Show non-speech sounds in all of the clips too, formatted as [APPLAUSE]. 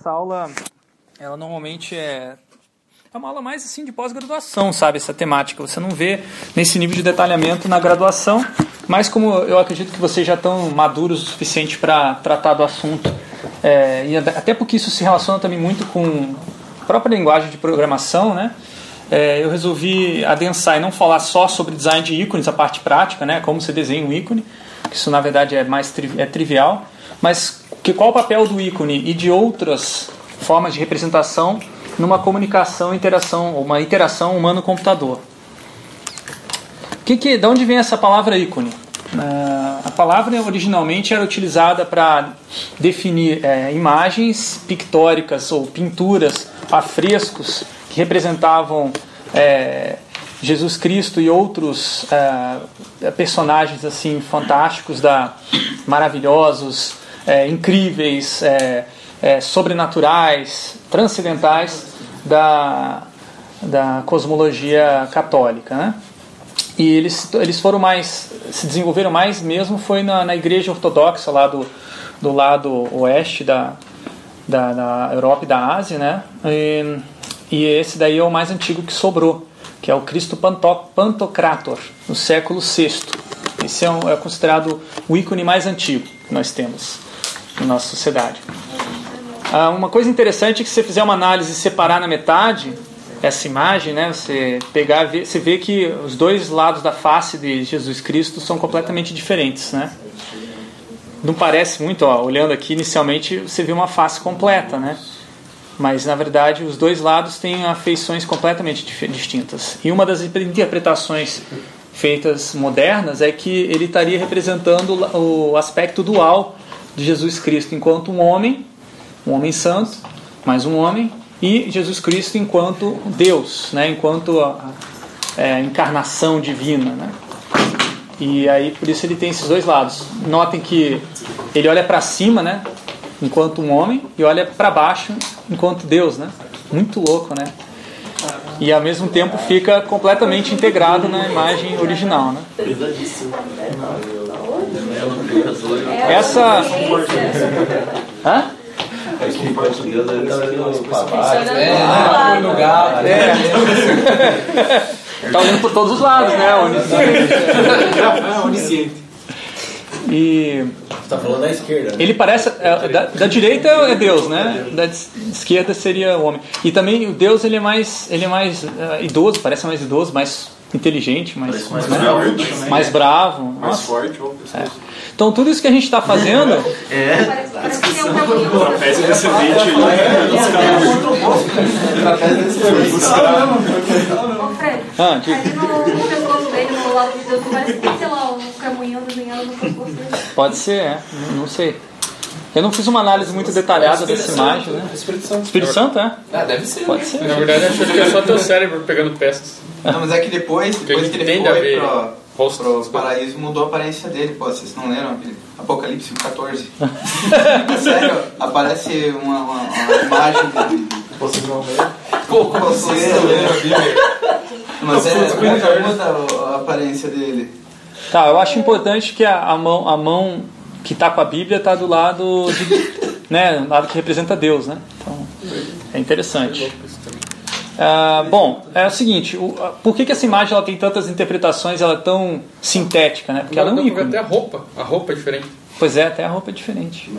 Essa aula, ela normalmente é é uma aula mais assim de pós-graduação, sabe, essa temática. Você não vê nesse nível de detalhamento na graduação, mas como eu acredito que vocês já estão maduros o suficiente para tratar do assunto, é, e até porque isso se relaciona também muito com a própria linguagem de programação, né? É, eu resolvi adensar e não falar só sobre design de ícones, a parte prática, né? Como você desenha um ícone, que isso na verdade é mais tri é trivial, mas que qual o papel do ícone e de outras formas de representação numa comunicação, interação, uma interação humano-computador. Que, que, de onde vem essa palavra ícone? Uh, a palavra originalmente era utilizada para definir é, imagens pictóricas ou pinturas, afrescos que representavam é, Jesus Cristo e outros é, personagens assim fantásticos, da, maravilhosos, é, incríveis, é, é, sobrenaturais, transcendentais da, da cosmologia católica. Né? E eles, eles foram mais, se desenvolveram mais mesmo foi na, na igreja ortodoxa lá do, do lado oeste da, da, da Europa e da Ásia, né? E, e, esse daí é o mais antigo que sobrou, que é o Cristo Pantocrator, no século VI. Esse é, um, é considerado o ícone mais antigo que nós temos na nossa sociedade. Ah, uma coisa interessante é que se você fizer uma análise e separar na metade essa imagem, né, você pegar, você vê que os dois lados da face de Jesus Cristo são completamente diferentes, né? Não parece muito, ó, olhando aqui inicialmente você vê uma face completa, né? Mas na verdade os dois lados têm afeições completamente distintas. E uma das interpretações feitas modernas é que ele estaria representando o aspecto dual de Jesus Cristo enquanto um homem um homem santo, mais um homem, e Jesus Cristo enquanto Deus, né, enquanto a, é, encarnação divina. Né? E aí por isso ele tem esses dois lados. Notem que ele olha para cima, né, enquanto um homem, e olha para baixo enquanto Deus, né? Muito louco, né? E ao mesmo tempo fica completamente integrado na imagem original, né? Essa. Hã? Tá. É. É. tá olhando por todos os lados, né? Onisciente. É, onisciente. E. Você tá falando da esquerda. Né? Ele parece. É, da, da, direita é Deus, né? Da esquerda seria o homem. E também o Deus ele é mais, ele é mais uh, idoso, parece mais idoso, mais inteligente, mais, mais, né? bravo, mais bravo. Mais Nossa. forte. É. Então tudo isso que a gente está fazendo. É. Trapézio descendente Trapézio descendente. Ah, diga. dele, no lado de Deus, parece que sei lá, um caminhão desenhado no Pode ser, é. Não sei. Eu não fiz uma análise muito detalhada dessa imagem, né? Espírito Santo. Espírito Santo, é? Ah, deve ser. Pode ser. Na verdade, acho que é só teu cérebro pegando peças. Não, mas é que depois, depois que, ele foi pro, Rosto. Pro paraíso mudou a aparência dele, pô, vocês não leram? Apocalipse 14. [LAUGHS] Sério, aparece uma, uma, uma imagem de. Vocês vão ver? Pô, você lê Mas é, muda, muda a aparência dele. Tá, eu acho importante que a, a mão, a mão que está com a Bíblia está do lado de, [LAUGHS] né, do lado que representa Deus, né? Então, é interessante. Ah, bom, é o seguinte, o, por que, que essa imagem ela tem tantas interpretações, ela é tão sintética, né? Porque ela é um ícone. Até a roupa, a roupa é diferente. Pois é, até a roupa é diferente.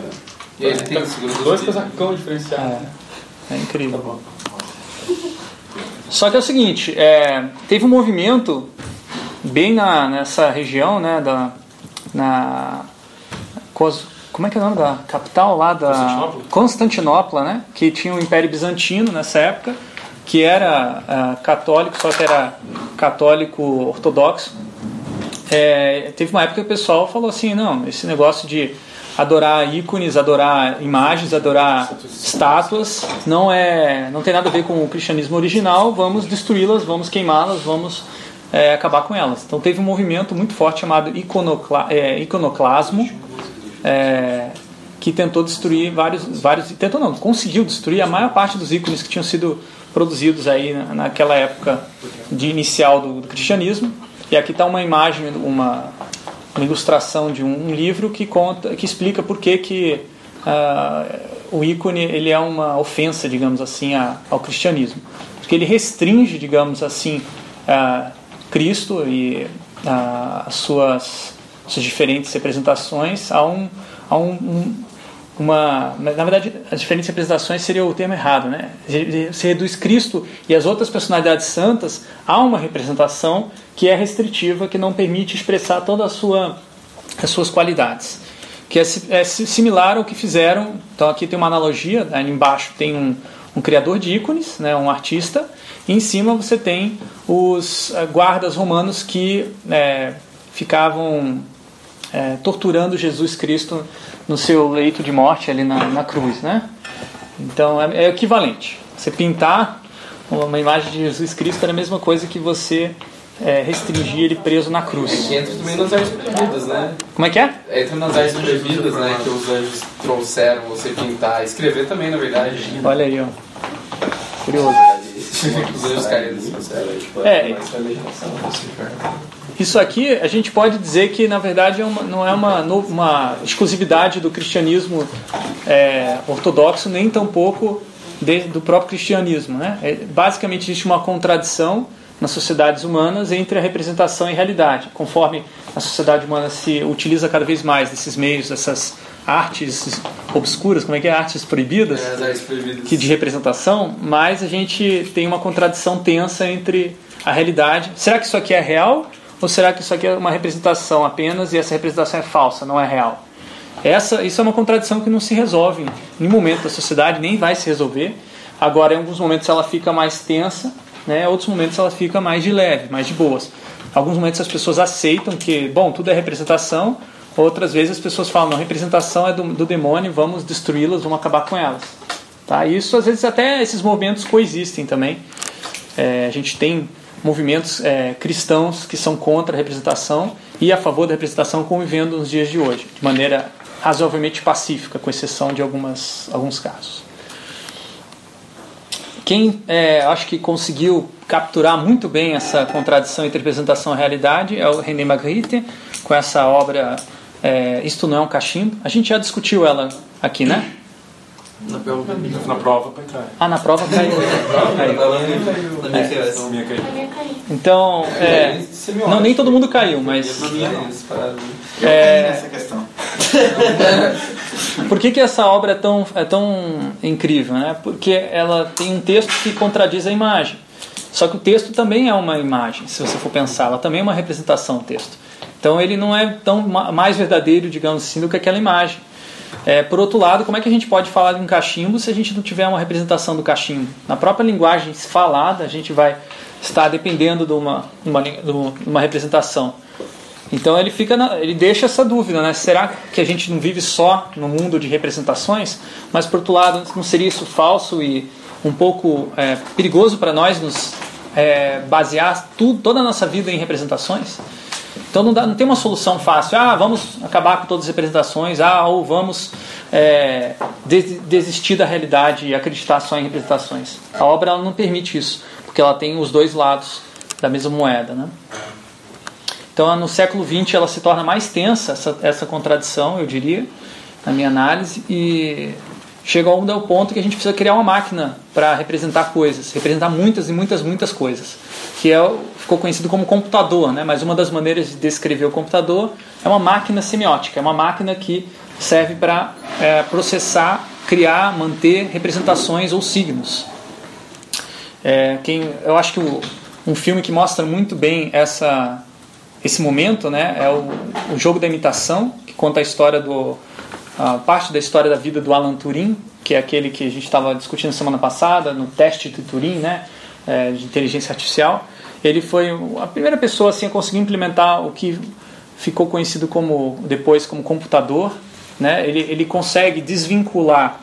E ele tem dois casacão diferenciados. É, é incrível. Só que é o seguinte, é, teve um movimento bem na, nessa região, né, da, na como é que é o nome da capital lá da Constantinopla, Constantinopla né, que tinha o Império Bizantino nessa época que era uh, católico, só que era católico ortodoxo, é, teve uma época que o pessoal falou assim, não, esse negócio de adorar ícones, adorar imagens, adorar estátuas, não é, não tem nada a ver com o cristianismo original. Vamos destruí-las, vamos queimá-las, vamos é, acabar com elas. Então teve um movimento muito forte chamado iconocla, é, iconoclasmo, é, que tentou destruir vários, vários, tentou não, conseguiu destruir a maior parte dos ícones que tinham sido produzidos aí naquela época de inicial do, do cristianismo. E aqui está uma imagem, uma, uma ilustração de um, um, livro que conta, que explica por que, que uh, o ícone ele é uma ofensa, digamos assim, a, ao cristianismo, porque ele restringe, digamos assim, a Cristo e a, as suas, suas diferentes representações a um, a um, um uma na verdade as diferentes representações seria o termo errado né? Se reduz Cristo e as outras personalidades santas a uma representação que é restritiva que não permite expressar toda a sua as suas qualidades que é, é similar ao que fizeram então aqui tem uma analogia né, ali embaixo tem um, um criador de ícones né? Um artista e em cima você tem os eh, guardas romanos que é, ficavam é, torturando Jesus Cristo no seu leito de morte ali na, na cruz, né? Então é, é equivalente. Você pintar uma imagem de Jesus Cristo era a mesma coisa que você é, restringir ele preso na cruz. É que entra também nas artes proibidas, né? Como é que é? Entra nas artes proibidas, né? Que os anjos trouxeram você pintar, escrever também, na verdade. Olha aí, ó. Curioso. os anjos caídos. É. Isso aqui a gente pode dizer que na verdade é uma, não é uma, uma exclusividade do cristianismo é, ortodoxo, nem tampouco de, do próprio cristianismo. Né? É, basicamente existe uma contradição nas sociedades humanas entre a representação e a realidade. Conforme a sociedade humana se utiliza cada vez mais desses meios, dessas artes obscuras, como é que é? Artes proibidas, é, artes proibidas. Que de representação, mas a gente tem uma contradição tensa entre a realidade. Será que isso aqui é real ou será que isso aqui é uma representação apenas e essa representação é falsa, não é real? Essa, isso é uma contradição que não se resolve em momento da sociedade, nem vai se resolver. Agora, em alguns momentos ela fica mais tensa, né? outros momentos ela fica mais de leve, mais de boas. Alguns momentos as pessoas aceitam que, bom, tudo é representação, outras vezes as pessoas falam, não, representação é do, do demônio, vamos destruí-las, vamos acabar com elas. Tá? Isso, às vezes, até esses movimentos coexistem também. É, a gente tem movimentos é, cristãos que são contra a representação e a favor da representação convivendo nos dias de hoje, de maneira razoavelmente pacífica, com exceção de algumas, alguns casos. Quem é, acho que conseguiu capturar muito bem essa contradição entre representação e realidade é o René Magritte, com essa obra é, Isto Não é um Cachimbo. A gente já discutiu ela aqui, né? Na prova, na prova cai. Ah, na prova caiu. caiu. Na minha caiu. minha caiu. Então, é, não, nem todo mundo caiu, mas... É, essa questão. [LAUGHS] Por que, que essa obra é tão, é tão incrível? Né? Porque ela tem um texto que contradiz a imagem. Só que o texto também é uma imagem, se você for pensar. Ela também é uma representação, o texto. Então ele não é tão mais verdadeiro, digamos assim, do que aquela imagem. É, por outro lado, como é que a gente pode falar de um cachimbo se a gente não tiver uma representação do cachimbo? Na própria linguagem falada, a gente vai estar dependendo de uma, uma, de uma representação. Então ele fica, na, ele deixa essa dúvida, né? Será que a gente não vive só no mundo de representações? Mas por outro lado, não seria isso falso e um pouco é, perigoso para nós nos é, basear toda a nossa vida em representações? Então não, dá, não tem uma solução fácil. Ah, vamos acabar com todas as representações. Ah, ou vamos é, desistir da realidade e acreditar só em representações. A obra não permite isso, porque ela tem os dois lados da mesma moeda. Né? Então no século XX ela se torna mais tensa, essa, essa contradição, eu diria, na minha análise, e chega a um ponto que a gente precisa criar uma máquina para representar coisas, representar muitas e muitas, muitas coisas, que é, ficou conhecido como computador, né? mas uma das maneiras de descrever o computador é uma máquina semiótica, é uma máquina que serve para é, processar, criar, manter representações ou signos. É, quem, eu acho que o, um filme que mostra muito bem essa, esse momento né, é o, o Jogo da Imitação, que conta a história do a parte da história da vida do Alan Turing, que é aquele que a gente estava discutindo semana passada, no teste de Turing, né, é, de inteligência artificial. Ele foi a primeira pessoa assim, a conseguir implementar o que ficou conhecido como depois como computador. Né? Ele, ele consegue desvincular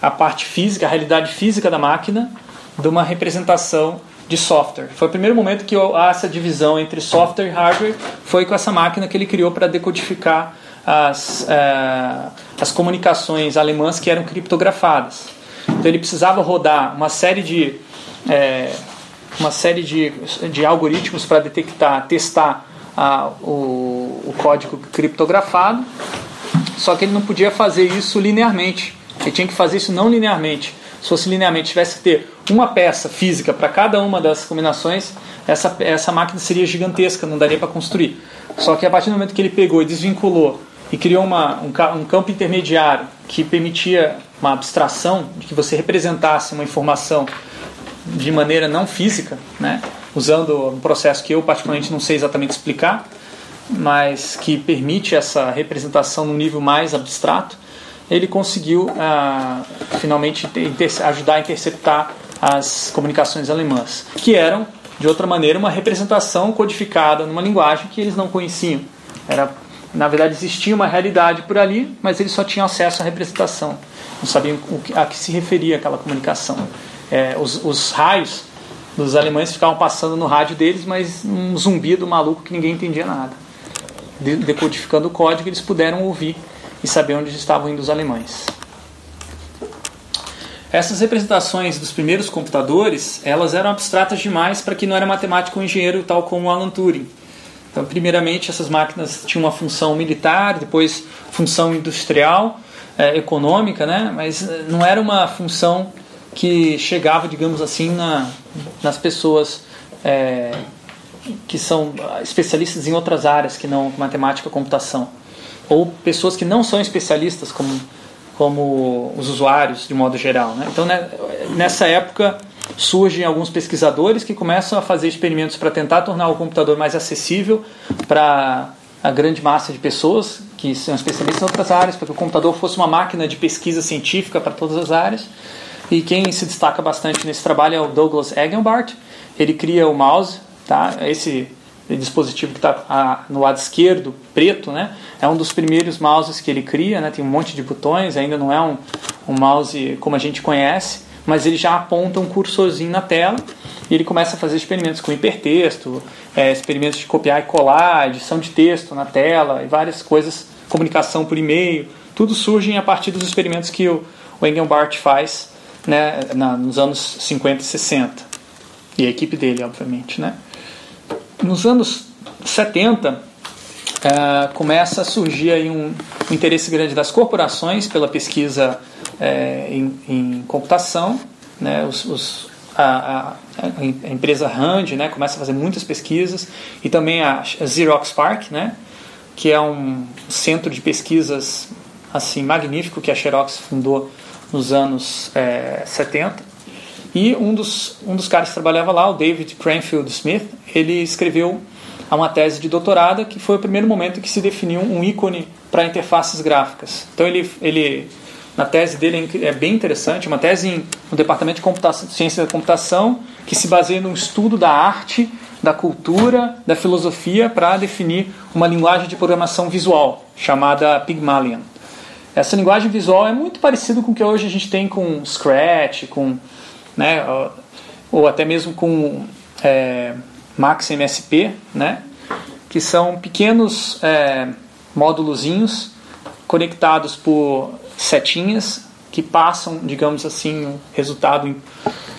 a parte física, a realidade física da máquina, de uma representação de software. Foi o primeiro momento que há essa divisão entre software e hardware, foi com essa máquina que ele criou para decodificar as, uh, as comunicações alemãs que eram criptografadas. Então ele precisava rodar uma série de, é, uma série de, de algoritmos para detectar, testar uh, o, o código criptografado, só que ele não podia fazer isso linearmente. Ele tinha que fazer isso não linearmente. Se fosse linearmente, tivesse que ter uma peça física para cada uma das combinações, essa, essa máquina seria gigantesca, não daria para construir. Só que a partir do momento que ele pegou e desvinculou e criou uma, um, um campo intermediário que permitia uma abstração de que você representasse uma informação de maneira não física, né? usando um processo que eu particularmente não sei exatamente explicar, mas que permite essa representação num nível mais abstrato, ele conseguiu ah, finalmente ajudar a interceptar as comunicações alemãs, que eram, de outra maneira, uma representação codificada numa linguagem que eles não conheciam. Era, na verdade, existia uma realidade por ali, mas eles só tinham acesso à representação, não sabiam a que se referia aquela comunicação. É, os, os raios dos alemães ficavam passando no rádio deles, mas um zumbido maluco que ninguém entendia nada. Decodificando o código, eles puderam ouvir e saber onde estavam indo os alemães. Essas representações dos primeiros computadores, elas eram abstratas demais para que não era matemático ou engenheiro tal como Alan Turing. Então, primeiramente, essas máquinas tinham uma função militar, depois função industrial, é, econômica, né? mas eh, não era uma função que chegava, digamos assim, na, nas pessoas é, que são especialistas em outras áreas que não matemática, computação, ou pessoas que não são especialistas como como os usuários de modo geral. Né? Então, né, nessa época surgem alguns pesquisadores que começam a fazer experimentos para tentar tornar o computador mais acessível para a grande massa de pessoas que são especialistas em outras áreas, para que o computador fosse uma máquina de pesquisa científica para todas as áreas. E quem se destaca bastante nesse trabalho é o Douglas Egenbart. Ele cria o mouse, tá? Esse dispositivo que está no lado esquerdo, preto, né? É um dos primeiros mouses que ele cria, né? Tem um monte de botões, ainda não é um, um mouse como a gente conhece, mas ele já aponta um cursorzinho na tela e ele começa a fazer experimentos com hipertexto, é, experimentos de copiar e colar, edição de texto na tela e várias coisas, comunicação por e-mail, tudo surge a partir dos experimentos que o, o Engelbart faz né, na, nos anos 50 e 60. E a equipe dele, obviamente. Né? Nos anos 70, é, começa a surgir aí um, interesse grande das corporações pela pesquisa é, em, em, computação. Né? Os, os, a, a, a, empresa Rand né, começa a fazer muitas pesquisas e também a, Xerox PARC, né, que é um centro de pesquisas assim magnífico que a Xerox fundou nos anos é, 70. E um dos, um dos caras que trabalhava lá, o David Cranfield Smith, ele escreveu uma tese de doutorado que foi o primeiro momento que se definiu um ícone para interfaces gráficas. Então ele, ele na tese dele é bem interessante, uma tese em, no departamento de computação, ciência da computação que se baseia no estudo da arte, da cultura, da filosofia para definir uma linguagem de programação visual chamada Pygmalion. Essa linguagem visual é muito parecida com o que hoje a gente tem com Scratch, com, né, ou até mesmo com é, Max MSP, né, que são pequenos é, módulozinhos conectados por setinhas que passam, digamos assim, o resultado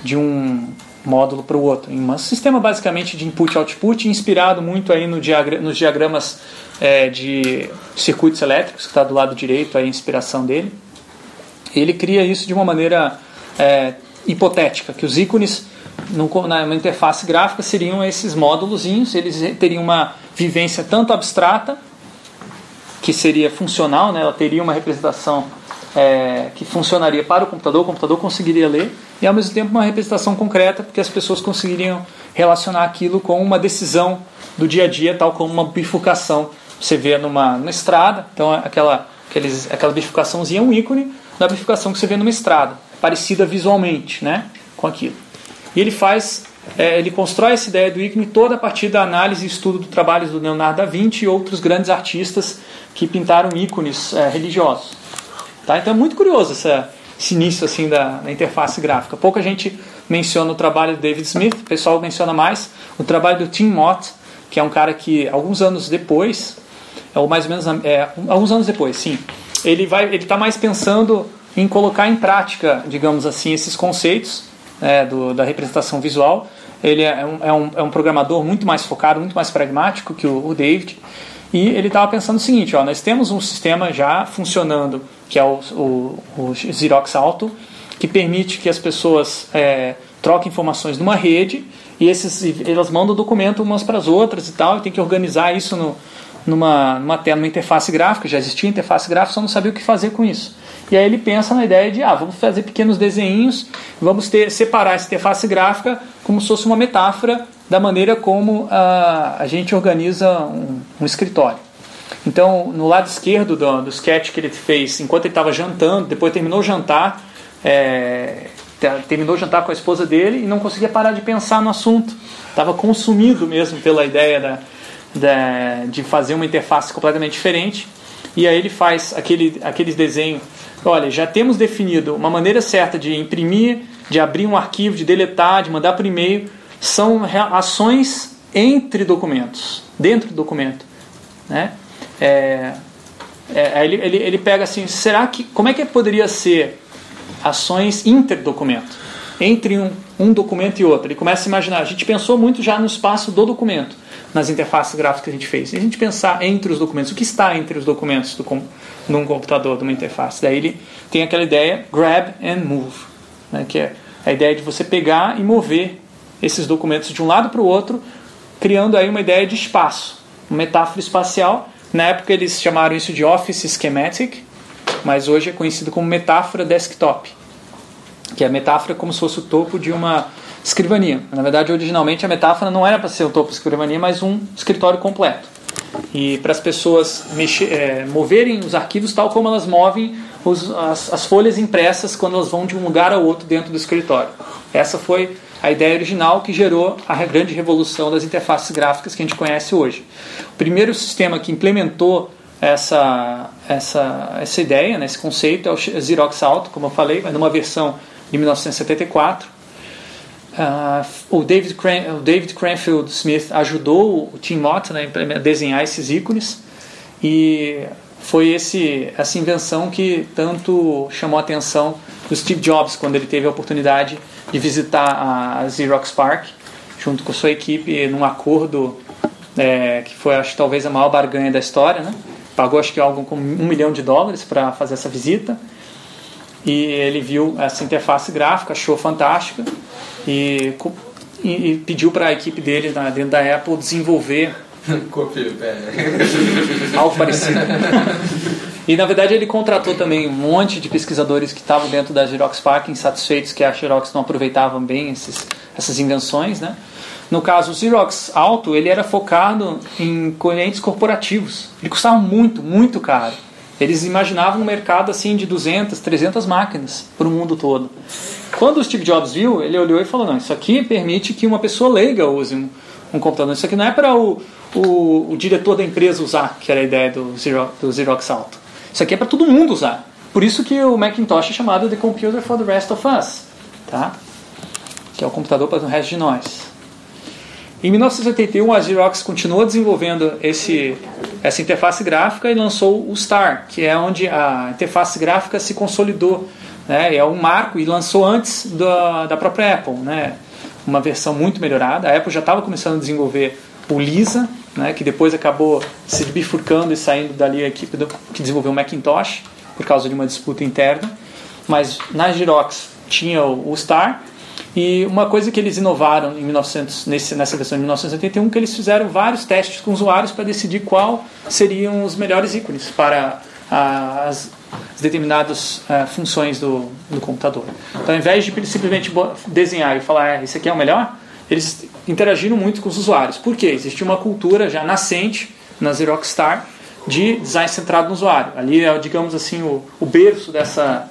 de um módulo para o outro. Em um sistema basicamente de input-output, inspirado muito aí no diagra nos diagramas é, de circuitos elétricos, que está do lado direito, a inspiração dele. Ele cria isso de uma maneira é, hipotética, que os ícones no, na interface gráfica seriam esses módulos, eles teriam uma vivência tanto abstrata, que seria funcional, né, ela teria uma representação é, que funcionaria para o computador, o computador conseguiria ler, e ao mesmo tempo uma representação concreta, porque as pessoas conseguiriam relacionar aquilo com uma decisão do dia a dia, tal como uma bifurcação você vê numa, numa estrada, então aquela, aqueles, aquela bifurcaçãozinha é um ícone da bifurcação que você vê numa estrada, parecida visualmente né, com aquilo. E ele faz, é, ele constrói essa ideia do ícone toda a partir da análise e estudo do trabalho do Leonardo da Vinci e outros grandes artistas que pintaram ícones é, religiosos. Tá? Então é muito curioso essa, esse início assim da, da, interface gráfica. Pouca gente menciona o trabalho do David Smith, o pessoal menciona mais o trabalho do Tim Mott, que é um cara que alguns anos depois ou mais ou menos é, alguns anos depois, sim. Ele ele está mais pensando em colocar em prática, digamos assim, esses conceitos é, do, da representação visual. Ele é um, é, um, é um programador muito mais focado, muito mais pragmático que o, o David. E ele estava pensando o seguinte: ó, nós temos um sistema já funcionando que é o, o, o Xerox Alto, que permite que as pessoas é, troquem informações numa rede e esses, elas mandam documento umas para as outras e tal, e tem que organizar isso no, numa, numa tela, numa interface gráfica, já existia interface gráfica, só não sabia o que fazer com isso. E aí ele pensa na ideia de, ah, vamos fazer pequenos desenhos, vamos ter, separar essa interface gráfica como se fosse uma metáfora da maneira como a, a gente organiza um, um escritório. Então, no lado esquerdo do, do sketch que ele fez, enquanto ele estava jantando, depois terminou o jantar, é, terminou o jantar com a esposa dele e não conseguia parar de pensar no assunto. Estava consumido mesmo pela ideia da, da, de fazer uma interface completamente diferente. E aí ele faz aquele, aqueles desenhos. Olha, já temos definido uma maneira certa de imprimir, de abrir um arquivo, de deletar, de mandar por e-mail. São ações entre documentos, dentro do documento. Né? É, é, ele, ele, ele pega assim, será que, como é que poderia ser ações interdocumento, entre um, um documento e outro. Ele começa a imaginar, a gente pensou muito já no espaço do documento, nas interfaces gráficas que a gente fez. E a gente pensar entre os documentos, o que está entre os documentos do, num computador, de uma interface. Daí ele tem aquela ideia grab and move, né, que é a ideia de você pegar e mover esses documentos de um lado para o outro, criando aí uma ideia de espaço, uma metáfora espacial. Na época eles chamaram isso de Office Schematic, mas hoje é conhecido como metáfora desktop, que é a metáfora como se fosse o topo de uma escrivania. Na verdade, originalmente a metáfora não era para ser o topo de escrivania, mas um escritório completo. E para as pessoas mexer, é, moverem os arquivos tal como elas movem os, as, as folhas impressas quando elas vão de um lugar ao outro dentro do escritório. Essa foi a ideia original que gerou a grande revolução das interfaces gráficas que a gente conhece hoje. O primeiro sistema que implementou essa, essa, essa ideia, né, esse conceito é o Xerox Alto, como eu falei, mas numa versão de 1974. Uh, ah, o, David Cran o David Cranfield Smith ajudou o Tim Mott né, a desenhar esses ícones e foi esse, essa invenção que tanto chamou a atenção do Steve Jobs quando ele teve a oportunidade de visitar a Xerox Park junto com sua equipe num acordo é, que foi acho talvez a maior barganha da história, né? pagou acho que algo como um milhão de dólares para fazer essa visita e ele viu essa interface gráfica, achou fantástica e, e, e pediu para a equipe dele na, dentro da Apple desenvolver [LAUGHS] algo parecido. [LAUGHS] E na verdade ele contratou também um monte de pesquisadores que estavam dentro da Xerox Park insatisfeitos que a Xerox não aproveitavam bem esses, essas invenções, né? No caso, o Xerox Alto, ele era focado em clientes corporativos. Ele custava muito, muito caro. Eles imaginavam um mercado assim de 200, 300 máquinas para o mundo todo. Quando o Steve Jobs viu, ele olhou e falou: Não, isso aqui permite que uma pessoa leiga use um, um computador. Isso aqui não é para o, o, o, diretor da empresa usar, que era a ideia do Xerox, do Xerox Alto. Isso aqui é para todo mundo usar. Por isso que o Macintosh é chamado The Computer for the Rest of Us. Tá? Que é o computador para o resto de nós. Em 1981, a Xerox continuou desenvolvendo esse, essa interface gráfica e lançou o Star, que é onde a interface gráfica se consolidou. Né? É um marco e lançou antes da, da própria Apple, né? uma versão muito melhorada. A Apple já estava começando a desenvolver o Lisa, né? que depois acabou se bifurcando e saindo dali a equipe do, que desenvolveu o Macintosh por causa de uma disputa interna. Mas na Xerox tinha o, o Star e uma coisa que eles inovaram em 1900, nesse, nessa versão de 1981 que eles fizeram vários testes com usuários para decidir qual seriam os melhores ícones para as, as determinadas uh, funções do, do computador. Então, ao invés de simplesmente desenhar e falar, ah, esse aqui é o melhor, eles interagiram muito com os usuários. Por quê? Existia uma cultura já nascente na Xerox Star de design centrado no usuário. Ali é, digamos assim, o, o berço dessa,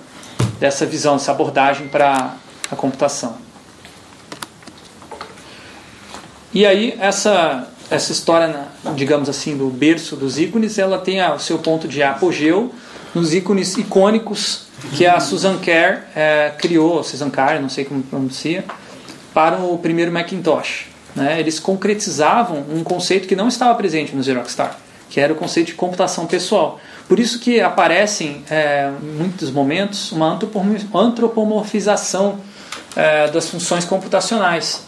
dessa visão, dessa abordagem para a computação. E aí essa essa história, digamos assim, do berço dos ícones, ela tem o seu ponto de apogeu nos ícones icônicos que a Susan Kerr é, criou, Susan Kerr, não sei como pronuncia, para o primeiro Macintosh. Né? Eles concretizavam um conceito que não estava presente no Xerox que era o conceito de computação pessoal. Por isso que aparecem, é, em muitos momentos, uma antropomorfização é, das funções computacionais.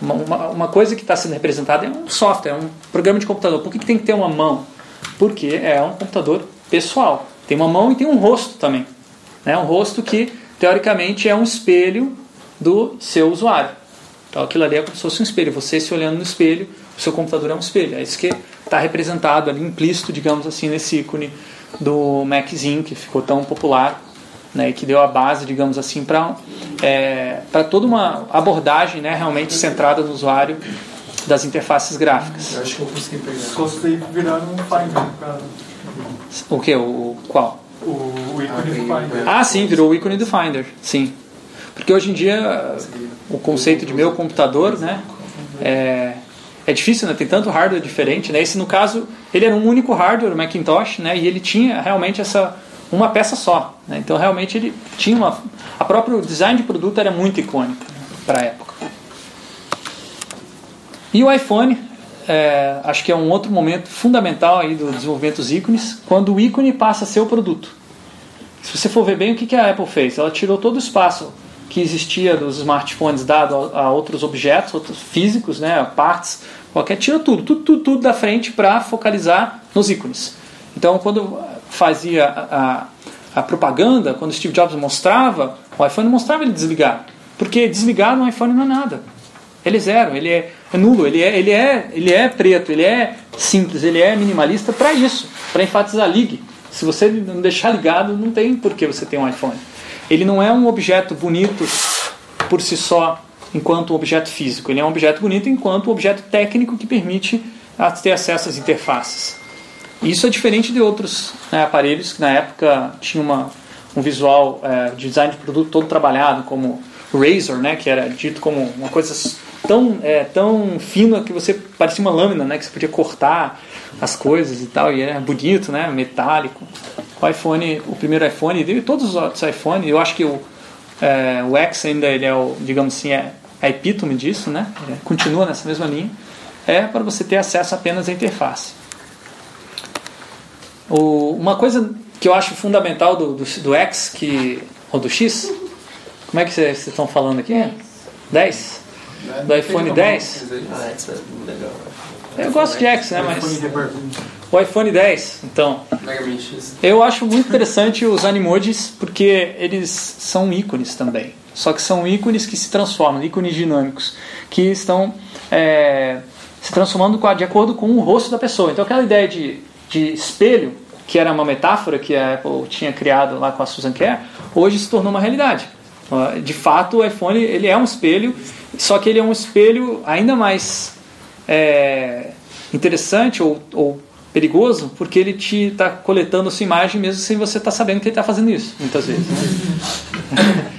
Uma, uma coisa que está sendo representada é um software, é um programa de computador. Por que, que tem que ter uma mão? Porque é um computador pessoal. Tem uma mão e tem um rosto também. Né? Um rosto que, teoricamente, é um espelho do seu usuário. Então aquilo ali é como se fosse um espelho. Você se olhando no espelho, o seu computador é um espelho. É isso que está representado ali, implícito, digamos assim, nesse ícone do Maczinho, que ficou tão popular né, e que deu a base, digamos assim, para é, toda uma abordagem né, realmente centrada no usuário das interfaces gráficas. Eu acho que eu consegui pegar. De virar um Finder. O que? O qual? O, o ícone do Finder. Ah, sim, virou o ícone do Finder, sim. Porque hoje em dia o conceito de meu computador, né, é, é difícil, né? Tem tanto hardware diferente, né? Esse no caso, ele era um único hardware, o Macintosh, né? E ele tinha realmente essa uma peça só, né? Então realmente ele tinha uma a próprio design de produto era muito icônico né? para a época. E o iPhone, é, acho que é um outro momento fundamental aí do desenvolvimento dos ícones, quando o ícone passa a ser o produto. Se você for ver bem o que a Apple fez, ela tirou todo o espaço que existia dos smartphones dado a, outros objetos, outros físicos, né, partes, qualquer, tira tudo, tudo, tudo, tudo da frente para focalizar nos ícones. Então, quando fazia a, a, a, propaganda, quando Steve Jobs mostrava, o iPhone mostrava ele desligar. Porque desligar no iPhone não é nada. Ele é zero, ele é, é nulo, ele é, ele, é, ele é preto, ele é simples, ele é minimalista para isso, para enfatizar ligue. Se você não deixar ligado, não tem por que você ter um iPhone. Ele não é um objeto bonito por si só, enquanto um objeto físico. Ele é um objeto bonito enquanto um objeto técnico que permite ter acesso às interfaces. Isso é diferente de outros né, aparelhos que na época tinham uma, um visual é, de design de produto todo trabalhado, como o Razor, né, que era dito como uma coisa tão, é, tão fina que você parecia uma lâmina, né, que você podia cortar as coisas e tal, e era bonito, né, metálico o iPhone, o primeiro iPhone, e todos os outros iPhones, eu acho que o, é, o X ainda ele é o, digamos assim, é a epítome disso, né? Ele continua nessa mesma linha. É para você ter acesso apenas à interface. O, uma coisa que eu acho fundamental do, do, do X, que, ou do X, como é que vocês estão falando aqui? 10? Do iPhone 10? Ah, X é. Eu gosto de X, né? Mas. O iPhone 10, então. Eu acho muito interessante os animojis porque eles são ícones também. Só que são ícones que se transformam, ícones dinâmicos, que estão é, se transformando de acordo com o rosto da pessoa. Então aquela ideia de, de espelho, que era uma metáfora que a Apple tinha criado lá com a Susan Kerr, hoje se tornou uma realidade. De fato, o iPhone ele é um espelho, só que ele é um espelho ainda mais é, interessante ou, ou, perigoso porque ele te está coletando sua imagem mesmo sem você estar tá sabendo que ele está fazendo isso, muitas vezes. Né?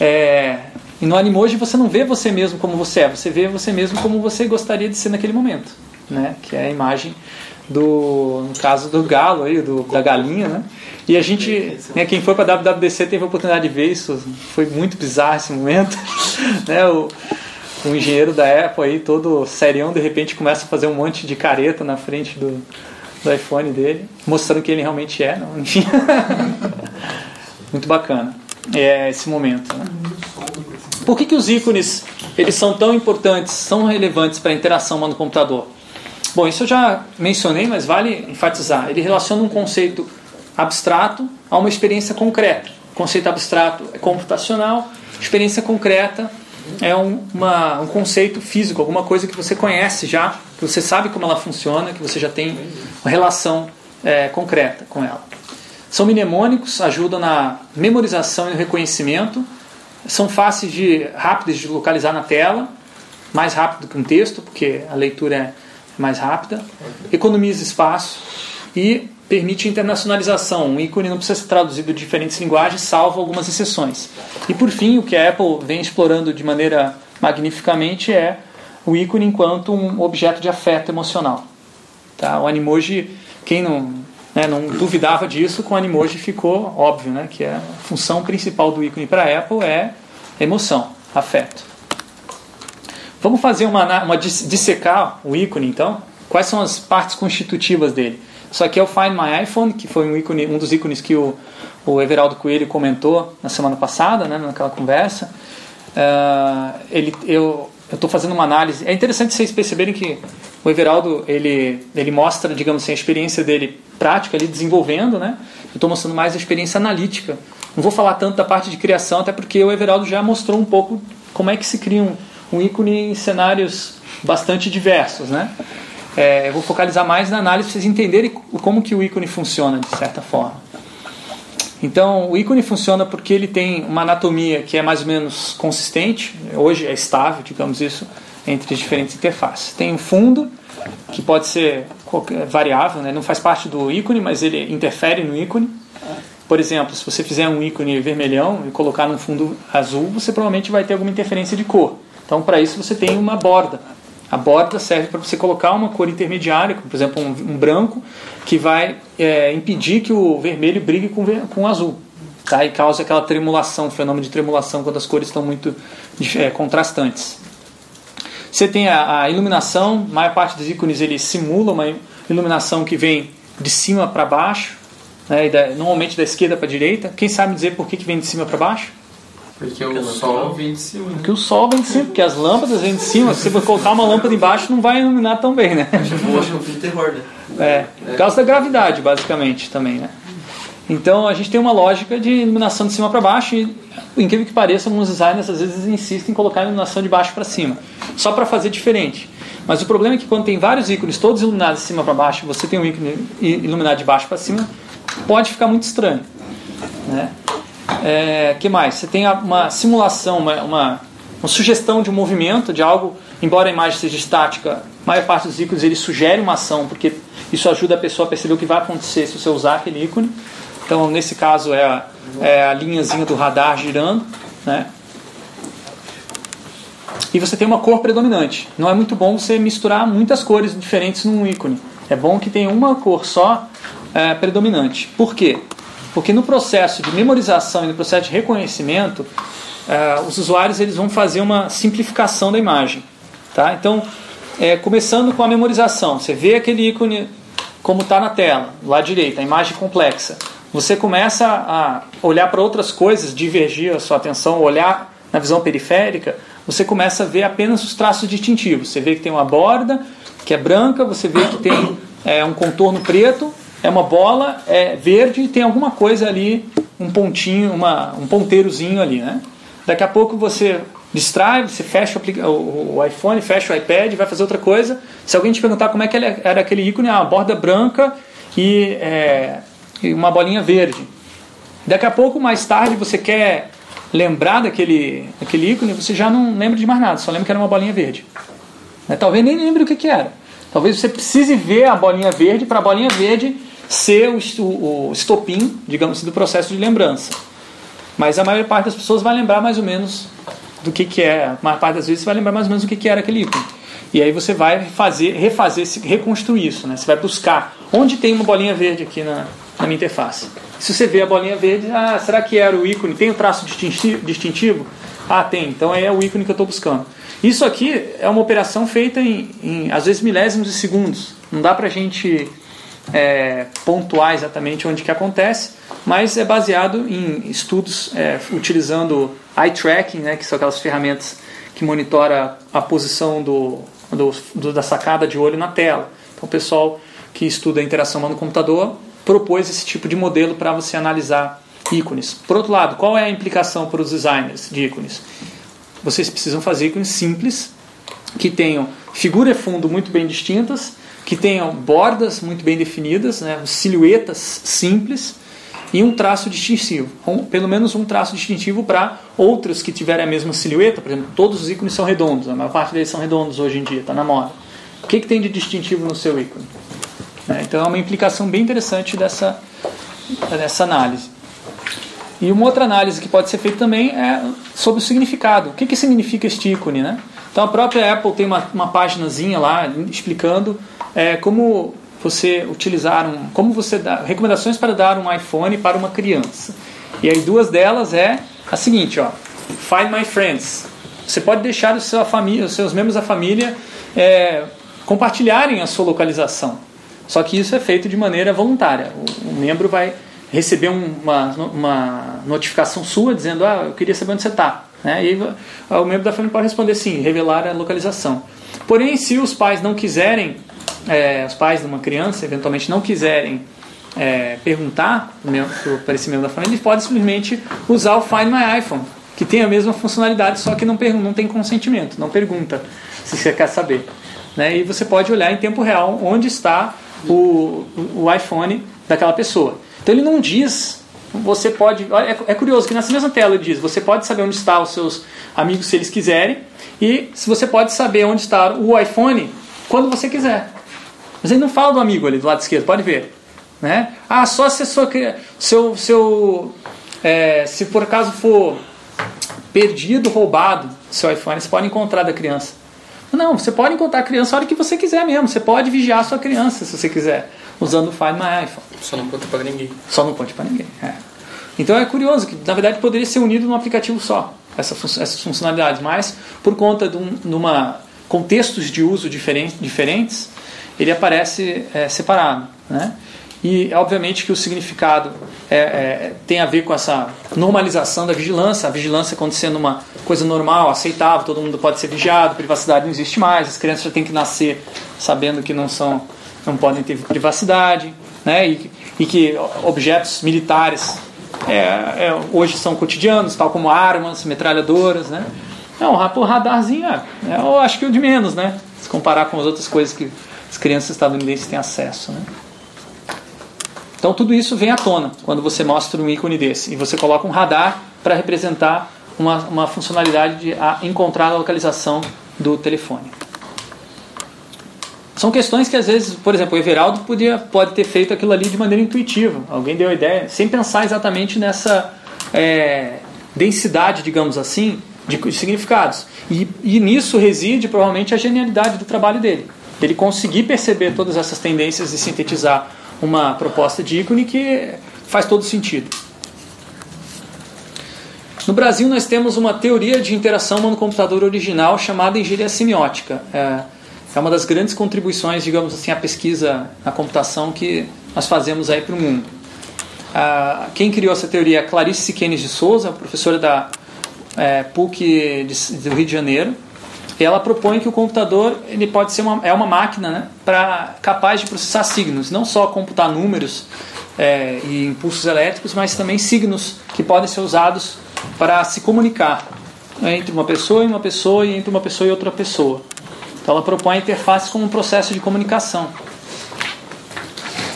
[LAUGHS] é, e no Animoji você não vê você mesmo como você é, você vê você mesmo como você gostaria de ser naquele momento, né? que é a imagem do, no caso do galo aí, do, da galinha, né? E a gente, né, quem foi para WWDC teve a oportunidade de ver isso, foi muito bizarro esse momento, [LAUGHS] né? O, um engenheiro da Apple aí, todo serião, de repente começa a fazer um monte de careta na frente do, do iPhone dele, mostrando que ele realmente é, não? enfim. [LAUGHS] Muito bacana é esse momento. Né? Por que, que os ícones eles são tão importantes, tão relevantes para a interação no computador? Bom, isso eu já mencionei, mas vale enfatizar. Ele relaciona um conceito abstrato a uma experiência concreta. Conceito abstrato é computacional, experiência concreta é um, uma, um conceito físico, alguma coisa que você conhece já, que você sabe como ela funciona, que você já tem uma relação é, concreta com ela. São mnemônicos, ajudam na memorização e no reconhecimento, são fáceis de rápidos de localizar na tela, mais rápido que um texto, porque a leitura é mais rápida, economiza espaço e permite internacionalização. Um ícone não precisa ser traduzido de diferentes linguagens, salvo algumas exceções. E por fim, o que a Apple vem explorando de maneira magnificamente é o ícone enquanto um objeto de afeto emocional. Tá? O Animoji, quem não, né, não duvidava disso, com o Animoji ficou óbvio, né, que a função principal do ícone para Apple é emoção, afeto. Vamos fazer uma, uma dissecar o ícone então? Quais são as partes constitutivas dele? Isso aqui é o Find My iPhone, que foi um, ícone, um dos ícones que o, o Everaldo Coelho comentou na semana passada, né, naquela conversa. Uh, ele, eu estou fazendo uma análise. É interessante vocês perceberem que O Everaldo, ele, ele mostra, digamos assim, a experiência dele prática ali desenvolvendo, né? Eu estou mostrando mais a experiência analítica. Não vou falar tanto da parte de criação, até porque o Everaldo já mostrou um pouco como é que se cria um, um ícone em cenários bastante diversos, né? É, eu vou focalizar mais na análise para vocês entenderem como que o ícone funciona, de certa forma. Então, o ícone funciona porque ele tem uma anatomia que é mais ou menos consistente, hoje é estável, digamos isso, entre as diferentes interfaces. Tem um fundo, que pode ser variável, né? não faz parte do ícone, mas ele interfere no ícone. Por exemplo, se você fizer um ícone vermelhão e colocar num fundo azul, você provavelmente vai ter alguma interferência de cor. Então, para isso, você tem uma borda. A borda serve para você colocar uma cor intermediária, por exemplo, um, um branco, que vai é, impedir que o vermelho brigue com, com o azul. Tá? E causa aquela tremulação, fenômeno de tremulação, quando as cores estão muito é, contrastantes. Você tem a, a, iluminação, a maior parte dos ícones ele simula uma iluminação que vem de cima para baixo, né, da, normalmente da esquerda para a direita. Quem sabe dizer por que, que vem de cima para baixo? Porque o sol vem de cima. Porque o sol vem de cima, porque as lâmpadas vêm de cima. Se você colocar uma lâmpada embaixo, não vai iluminar tão bem, né? Hoje é um filme de terror, né? É, por causa da gravidade, basicamente, também, né? Então a gente tem uma lógica de iluminação de cima para baixo e, incrível que pareça, alguns designers às vezes insistem em colocar a iluminação de baixo para cima, só para fazer diferente. Mas o problema é que quando tem vários ícones todos iluminados de cima para baixo, você tem um ícone iluminado de baixo para cima, pode ficar muito estranho, né? É, que mais? Você tem uma simulação, uma, uma, uma, sugestão de um movimento, de algo, embora a imagem seja estática, a maior parte dos ícones ele sugere uma ação, porque isso ajuda a pessoa a perceber o que vai acontecer se você usar aquele ícone. Então, nesse caso, é a, é a linhazinha do radar girando. Né? E você tem uma cor predominante. Não é muito bom você misturar muitas cores diferentes num ícone. É bom que tenha uma cor só é, predominante. Por quê? Porque no processo de memorização e no processo de reconhecimento, uh, os usuários eles vão fazer uma simplificação da imagem. Tá? Então, é, começando com a memorização, você vê aquele ícone como está na tela, do lado direito, a imagem complexa. Você começa a olhar para outras coisas, divergir a sua atenção, olhar na visão periférica, você começa a ver apenas os traços distintivos. Você vê que tem uma borda que é branca, você vê que tem é, um contorno preto é uma bola é verde e tem alguma coisa ali, um pontinho, uma, um ponteirozinho ali, né? Daqui a pouco você distrai, você fecha o, o iPhone, fecha o iPad, vai fazer outra coisa. Se alguém te perguntar como é que era aquele ícone, ah, uma borda branca e, é, e uma bolinha verde. Daqui a pouco, mais tarde, você quer lembrar daquele, daquele ícone, você já não lembra de mais nada, só lembra que era uma bolinha verde. Né? Talvez nem lembre o que, que era. Talvez você precise ver a bolinha verde para a bolinha verde ser o, o, estopim, digamos assim, do processo de lembrança. Mas a maior parte das pessoas vai lembrar mais ou menos do que, que é. A maior parte das vezes vai lembrar mais ou menos do que, que era aquele ícone. E aí você vai fazer, refazer, reconstruir isso. Né? Você vai buscar onde tem uma bolinha verde aqui na, na minha interface. Se você vê a bolinha verde, ah, será que era o ícone? Tem o traço distintivo? Ah, tem. Então é o ícone que eu estou buscando. Isso aqui é uma operação feita em, em às vezes milésimos de segundos. Não dá para a gente é, pontuar exatamente onde que acontece, mas é baseado em estudos é, utilizando eye tracking, né, que são aquelas ferramentas que monitora a posição do, do, do, da sacada de olho na tela. Então, o pessoal que estuda a interação no computador propôs esse tipo de modelo para você analisar ícones. Por outro lado, qual é a implicação para os designers de ícones? Vocês precisam fazer ícones simples, que tenham figura e fundo muito bem distintas, que tenham bordas muito bem definidas, né, silhuetas simples e um traço distintivo, um, pelo menos um traço distintivo para outros que tiverem a mesma silhueta, por exemplo, todos os ícones são redondos, a maior parte deles são redondos hoje em dia, está na moda. O que, que tem de distintivo no seu ícone? É, então é uma implicação bem interessante dessa, dessa análise. E uma outra análise que pode ser feita também é sobre o significado. O que, que significa este ícone, né? Então a própria Apple tem uma, uma paginazinha lá explicando é, como você utilizar um, como você dá recomendações para dar um iPhone para uma criança. E aí duas delas é a seguinte, ó, Find My Friends. Você pode deixar o seu família, os seus membros da família é, compartilharem a sua localização. Só que isso é feito de maneira voluntária. O, o membro vai receber uma, uma notificação sua dizendo: Ah, eu queria saber onde você está. Né? E o membro da família pode responder sim, revelar a localização. Porém, se os pais não quiserem, é, os pais de uma criança eventualmente não quiserem é, perguntar para esse membro da família, ele pode simplesmente usar o Find My iPhone, que tem a mesma funcionalidade, só que não, não tem consentimento, não pergunta se você quer saber. Né? E você pode olhar em tempo real onde está o, o iPhone daquela pessoa. Então ele não diz, você pode. É, é curioso que nessa mesma tela ele diz: você pode saber onde estão os seus amigos se eles quiserem, e se você pode saber onde está o iPhone quando você quiser. Mas ele não fala do amigo ali do lado esquerdo, pode ver. Né? Ah, só se sua, seu, seu, é, se por acaso for perdido, roubado seu iPhone, você pode encontrar da criança. Não, você pode encontrar a criança a hora que você quiser mesmo. Você pode vigiar a sua criança se você quiser, usando o Find My iPhone. Só não conta para ninguém. Só não conta para ninguém. É. Então é curioso que na verdade poderia ser unido num aplicativo só essa, essas funcionalidades, mas por conta de, um, de uma contextos de uso diferente, diferentes, ele aparece é, separado, né? E, obviamente, que o significado é, é, tem a ver com essa normalização da vigilância, a vigilância acontecendo uma coisa normal, aceitável, todo mundo pode ser vigiado, privacidade não existe mais, as crianças já têm que nascer sabendo que não são, não podem ter privacidade, né? e, e que objetos militares é, é, hoje são cotidianos, tal como armas, metralhadoras, né? Não, o radarzinho é, é, eu acho que é o de menos, né? Se comparar com as outras coisas que as crianças estadunidenses têm acesso, né? Então tudo isso vem à tona quando você mostra um ícone desse e você coloca um radar para representar uma, uma funcionalidade de encontrar a localização do telefone. São questões que às vezes, por exemplo, o Everaldo podia, pode ter feito aquilo ali de maneira intuitiva. Alguém deu a ideia, sem pensar exatamente nessa é, densidade, digamos assim, de, significados. E, e nisso reside provavelmente a genialidade do trabalho dele. Ele conseguir perceber todas essas tendências e sintetizar uma proposta de ícone que faz todo sentido. No Brasil, nós temos uma teoria de interação humano-computador original chamada engenharia semiótica. É, é uma das grandes contribuições, digamos assim, à pesquisa na computação que nós fazemos aí para o mundo. Ah, quem criou essa teoria é Clarice Siquenes de Souza, professora da é, PUC do Rio de Janeiro. E ela propõe que o computador ele pode ser uma, é uma máquina né, para capaz de processar signos, não só computar números é, e impulsos elétricos, mas também signos que podem ser usados para se comunicar né, entre uma pessoa e uma pessoa e entre uma pessoa e outra pessoa. Então ela propõe a interface como um processo de comunicação.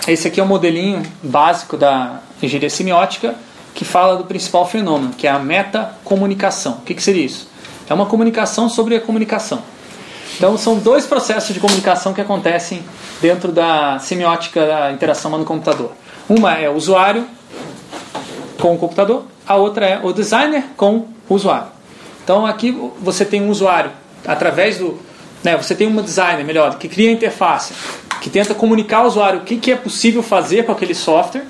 Esse aqui é o modelinho básico da engenharia semiótica que fala do principal fenômeno, que é a metacomunicação. O que, que seria isso? É uma comunicação sobre a comunicação. Então, são dois processos de comunicação que acontecem dentro da semiótica da interação humano-computador. Uma é o usuário com o computador, a outra é o designer com o usuário. Então, aqui você tem um usuário através do. Né, você tem um designer, melhor, que cria a interface, que tenta comunicar ao usuário o que, que é possível fazer com aquele software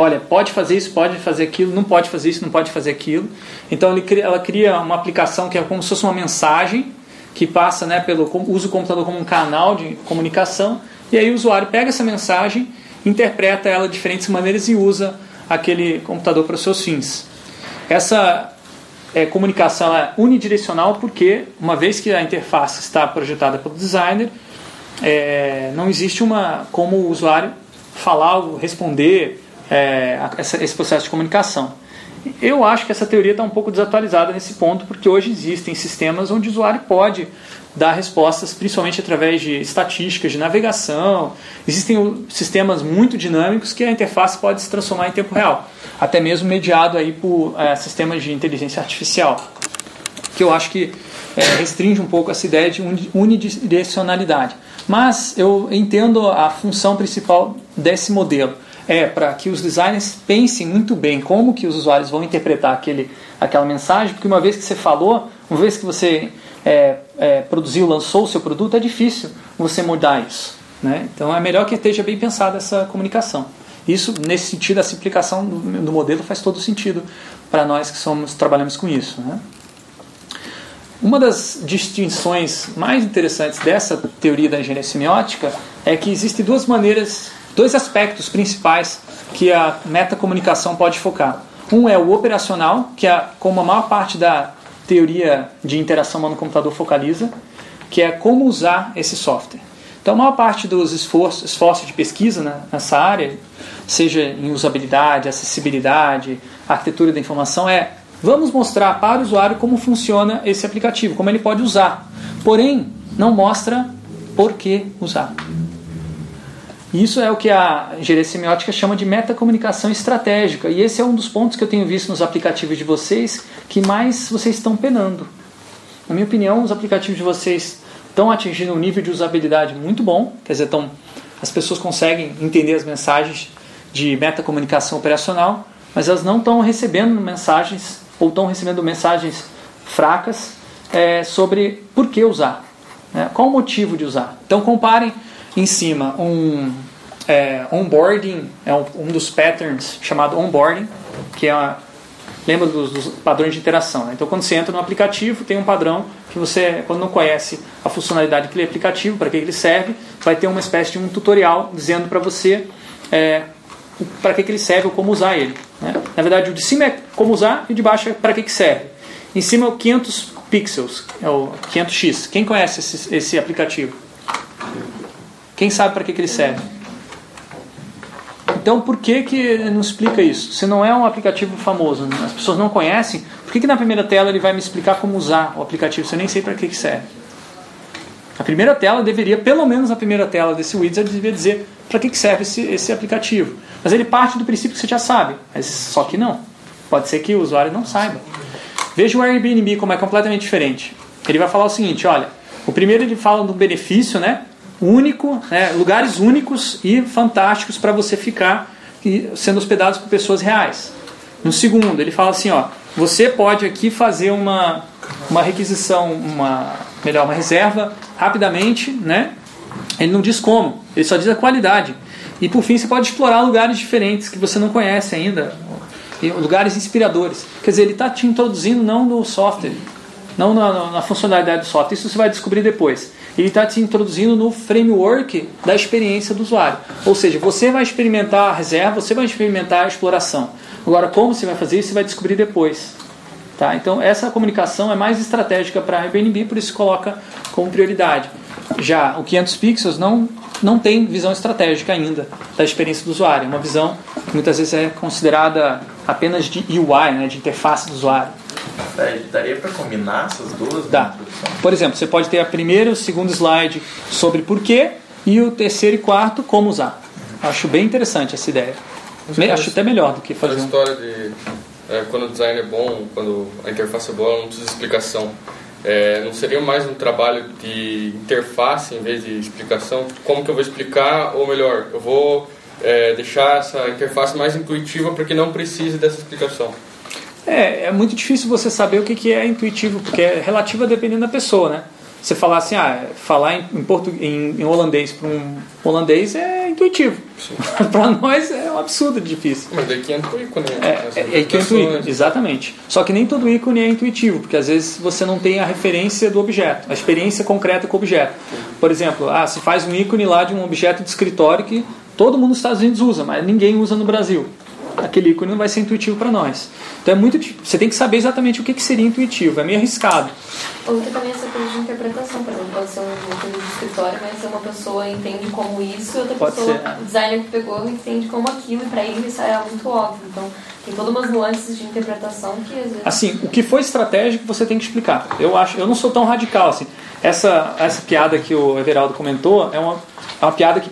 olha, pode fazer isso, pode fazer aquilo, não pode fazer isso, não pode fazer aquilo. Então ela cria uma aplicação que é como se fosse uma mensagem que passa né, pelo uso do computador como um canal de comunicação e aí o usuário pega essa mensagem, interpreta ela de diferentes maneiras e usa aquele computador para os seus fins. Essa é, comunicação é unidirecional porque, uma vez que a interface está projetada pelo designer, é, não existe uma como o usuário falar, responder, é, essa, esse processo de comunicação. Eu acho que essa teoria está um pouco desatualizada nesse ponto, porque hoje existem sistemas onde o usuário pode dar respostas, principalmente através de estatísticas de navegação. Existem sistemas muito dinâmicos que a interface pode se transformar em tempo real, até mesmo mediado aí por é, sistemas de inteligência artificial, que eu acho que é, restringe um pouco essa ideia de unidirecionalidade. Mas eu entendo a função principal desse modelo é para que os designers pensem muito bem como que os usuários vão interpretar aquele, aquela mensagem, porque uma vez que você falou, uma vez que você é, é, produziu, lançou o seu produto, é difícil você mudar isso. Né? Então é melhor que esteja bem pensada essa comunicação. Isso, nesse sentido, essa implicação do, modelo faz todo sentido para nós que somos trabalhamos com isso. Né? Uma das distinções mais interessantes dessa teoria da engenharia semiótica é que existem duas maneiras dois aspectos principais que a metacomunicação pode focar. Um é o operacional, que é como a maior parte da teoria de interação humano-computador focaliza, que é como usar esse software. Então, a maior parte dos esforços, esforços de pesquisa né, nessa área, seja em usabilidade, acessibilidade, arquitetura da informação, é vamos mostrar para o usuário como funciona esse aplicativo, como ele pode usar. Porém, não mostra por que usar. Isso é o que a engenharia semiótica chama de metacomunicação estratégica. E esse é um dos pontos que eu tenho visto nos aplicativos de vocês que mais vocês estão penando. Na minha opinião, os aplicativos de vocês estão atingindo um nível de usabilidade muito bom, quer dizer, as pessoas conseguem entender as mensagens de metacomunicação operacional, mas elas não estão recebendo mensagens ou estão recebendo mensagens fracas é, sobre por que usar, né? qual o motivo de usar. Então comparem em cima um é, onboarding, é um, um, dos patterns chamado onboarding, que é uma, lembra dos, dos, padrões de interação. Né? Então, quando você entra no aplicativo, tem um padrão que você, quando não conhece a funcionalidade daquele aplicativo, para que ele serve, vai ter uma espécie de um tutorial dizendo para você é, para que, que ele serve ou como usar ele. Né? Na verdade, o de cima é como usar e o de baixo é para que, que serve. Em cima é o 500 pixels, é o 500x. Quem conhece esse, esse aplicativo? Quem sabe para que, que ele serve? Então, por que, que não explica isso? Se não é um aplicativo famoso, né? as pessoas não conhecem, por que, que na primeira tela ele vai me explicar como usar o aplicativo se eu nem sei para que, que serve? A primeira tela deveria, pelo menos a primeira tela desse widget, deveria dizer para que, que serve esse, esse aplicativo. Mas ele parte do princípio que você já sabe, mas só que não. Pode ser que o usuário não saiba. Veja o Airbnb como é completamente diferente. Ele vai falar o seguinte: olha, o primeiro ele fala do benefício, né? Único, né, lugares únicos e fantásticos para você ficar sendo hospedados por pessoas reais. No segundo, ele fala assim, ó, você pode aqui fazer uma, uma requisição, uma melhor, uma reserva rapidamente, né? Ele não diz como, ele só diz a qualidade. E por fim, você pode explorar lugares diferentes que você não conhece ainda, lugares inspiradores. Quer dizer, ele está te introduzindo não no software, não na, na, funcionalidade do software. Isso você vai descobrir depois ele está te introduzindo no framework da experiência do usuário. Ou seja, você vai experimentar a reserva, você vai experimentar a exploração. Agora, como você vai fazer isso, você vai descobrir depois. Tá? Então, essa comunicação é mais estratégica para a Airbnb, por isso coloca como prioridade. Já o 500 pixels não, não tem visão estratégica ainda da experiência do usuário. É uma visão que muitas vezes é considerada apenas de UI, né, de interface do usuário. Daria para combinar essas duas? Dá. Por exemplo, você pode ter a primeira e o segundo slide sobre porquê e o terceiro e quarto como usar. Acho bem interessante essa ideia. Acho até melhor do que fazer. A história de é, quando o design é bom, quando a interface é boa, ela não precisa de explicação. É, não seria mais um trabalho de interface em vez de explicação? Como que eu vou explicar? Ou melhor, eu vou é, deixar essa interface mais intuitiva para que não precise dessa explicação. É, é muito difícil você saber o que, que é intuitivo, porque é relativo dependendo da pessoa, né? Você falar assim, ah, falar em, em, portu, em, em holandês para um holandês é intuitivo. [LAUGHS] para nós é um absurdo difícil. Mas daqui entra o ícone. Né? É, é, é que entra o ícone, exatamente. Só que nem todo ícone é intuitivo, porque às vezes você não tem a referência do objeto, a experiência concreta com o objeto. Por exemplo, ah, se faz um ícone lá de um objeto de escritório que todo mundo nos Estados Unidos usa, mas ninguém usa no Brasil aquele ícone não vai ser intuitivo para nós. Então é muito você tem que saber exatamente o que, que seria intuitivo, é meio arriscado. Ou que também essa coisa de interpretação, por exemplo, pode ser um ícone de escritório, mas uma pessoa entende como isso e outra pode pessoa, ser. o designer que pegou, entende como aquilo, e para ele isso é muito óbvio. Então tem todas umas nuances de interpretação que às vezes... Assim, o que foi estratégico você tem que explicar. Eu acho, eu não sou tão radical assim. Essa, essa piada que o Everaldo comentou é uma, é uma piada que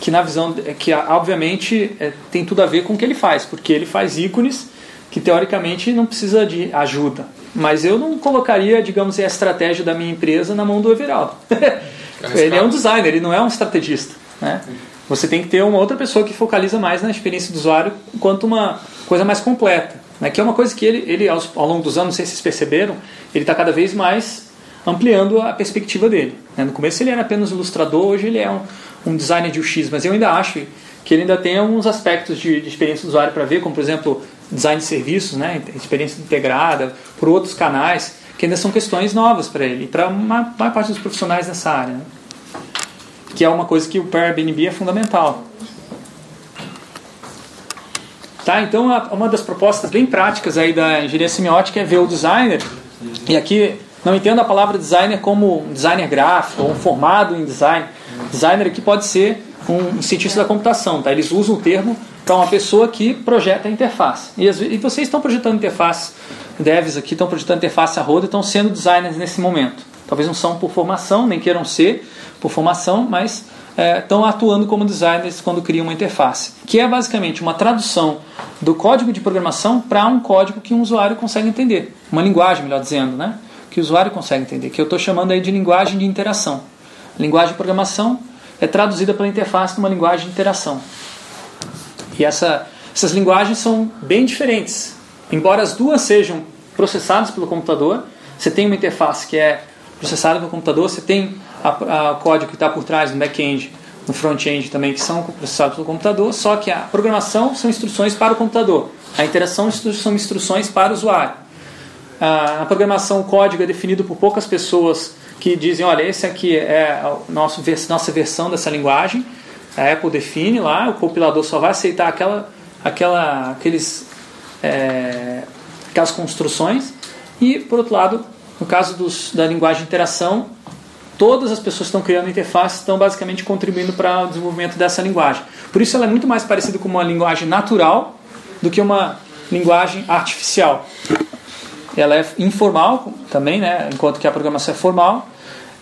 que na visão que obviamente é, tem tudo a ver com o que ele faz, porque ele faz ícones que teoricamente não precisa de ajuda. Mas eu não colocaria, digamos, a estratégia da minha empresa na mão do Everaldo. [LAUGHS] ele é um designer, ele não é um estrategista. Né? Você tem que ter uma outra pessoa que focaliza mais na experiência do usuário enquanto uma coisa mais completa. Né? Que é uma coisa que ele, ele ao, ao longo dos anos, não sei se vocês perceberam, ele está cada vez mais ampliando a perspectiva dele. Né? No começo ele era apenas ilustrador, hoje ele é um, um designer de UX, mas eu ainda acho que ele ainda tem alguns aspectos de, de experiência do usuário para ver, como por exemplo design de serviços, né, experiência integrada, por outros canais, que ainda são questões novas para ele, para a maior parte dos profissionais nessa área. Né? Que é uma coisa que o Airbnb é fundamental. Tá? Então, uma das propostas bem práticas aí da engenharia semiótica é ver o designer, e aqui não entendo a palavra designer como um designer gráfico ou um formado em design. Designer aqui pode ser um cientista da computação, tá? Eles usam o termo para uma pessoa que projeta a interface. E, e vocês estão projetando interface, devs aqui estão projetando interface a roda, estão sendo designers nesse momento. Talvez não são por formação, nem queiram ser por formação, mas é, estão atuando como designers quando criam uma interface, que é basicamente uma tradução do código de programação para um código que um usuário consegue entender, uma linguagem, melhor dizendo, né? que o usuário consegue entender, que eu estou chamando aí de linguagem de interação. A linguagem de programação é traduzida pela interface numa linguagem de interação. E essa, essas linguagens são bem diferentes. Embora as duas sejam processadas pelo computador, você tem uma interface que é processada pelo computador, você tem o código que está por trás no back-end, no front-end também, que são processados pelo computador, só que a programação são instruções para o computador, a interação são instruções para o usuário. A programação, o código é definido por poucas pessoas que dizem, olha, esse aqui é a nossa versão dessa linguagem, a Apple define lá, o compilador só vai aceitar aquela, aquela, aqueles, é, aquelas construções. E, por outro lado, no caso dos, da linguagem de interação, todas as pessoas que estão criando interface estão basicamente contribuindo para o desenvolvimento dessa linguagem. Por isso ela é muito mais parecida com uma linguagem natural do que uma linguagem artificial ela é informal também, né? enquanto que a programação é formal.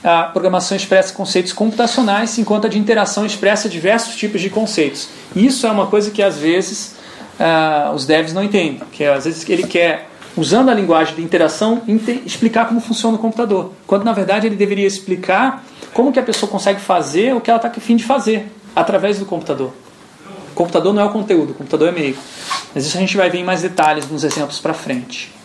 A programação expressa conceitos computacionais, enquanto a de interação expressa diversos tipos de conceitos. Isso é uma coisa que às vezes uh, os devs não entendem, que às vezes ele quer, usando a linguagem de interação, explicar como funciona o computador, quando na verdade ele deveria explicar como que a pessoa consegue fazer o que ela está a fim de fazer através do computador. O computador não é o conteúdo, o computador é meio. Mas isso a gente vai ver em mais detalhes nos exemplos para frente.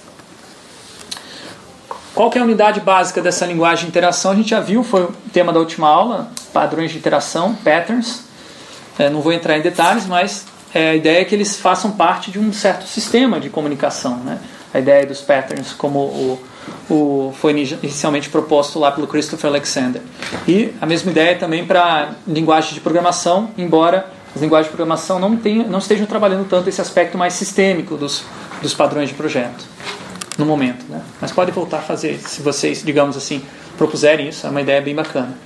Qual é a unidade básica dessa linguagem de interação? A gente já viu, foi o tema da última aula, padrões de interação, patterns. É, não vou entrar em detalhes, mas é, a ideia é que eles façam parte de um certo sistema de comunicação. Né? A ideia dos patterns, como o, o, foi inicialmente proposto lá pelo Christopher Alexander. E a mesma ideia também para linguagem de programação, embora as linguagens de programação não, tenham, não estejam trabalhando tanto esse aspecto mais sistêmico dos, dos padrões de projeto no momento. Né? Mas pode voltar a fazer, se vocês, digamos assim, propuserem isso, é uma ideia bem bacana.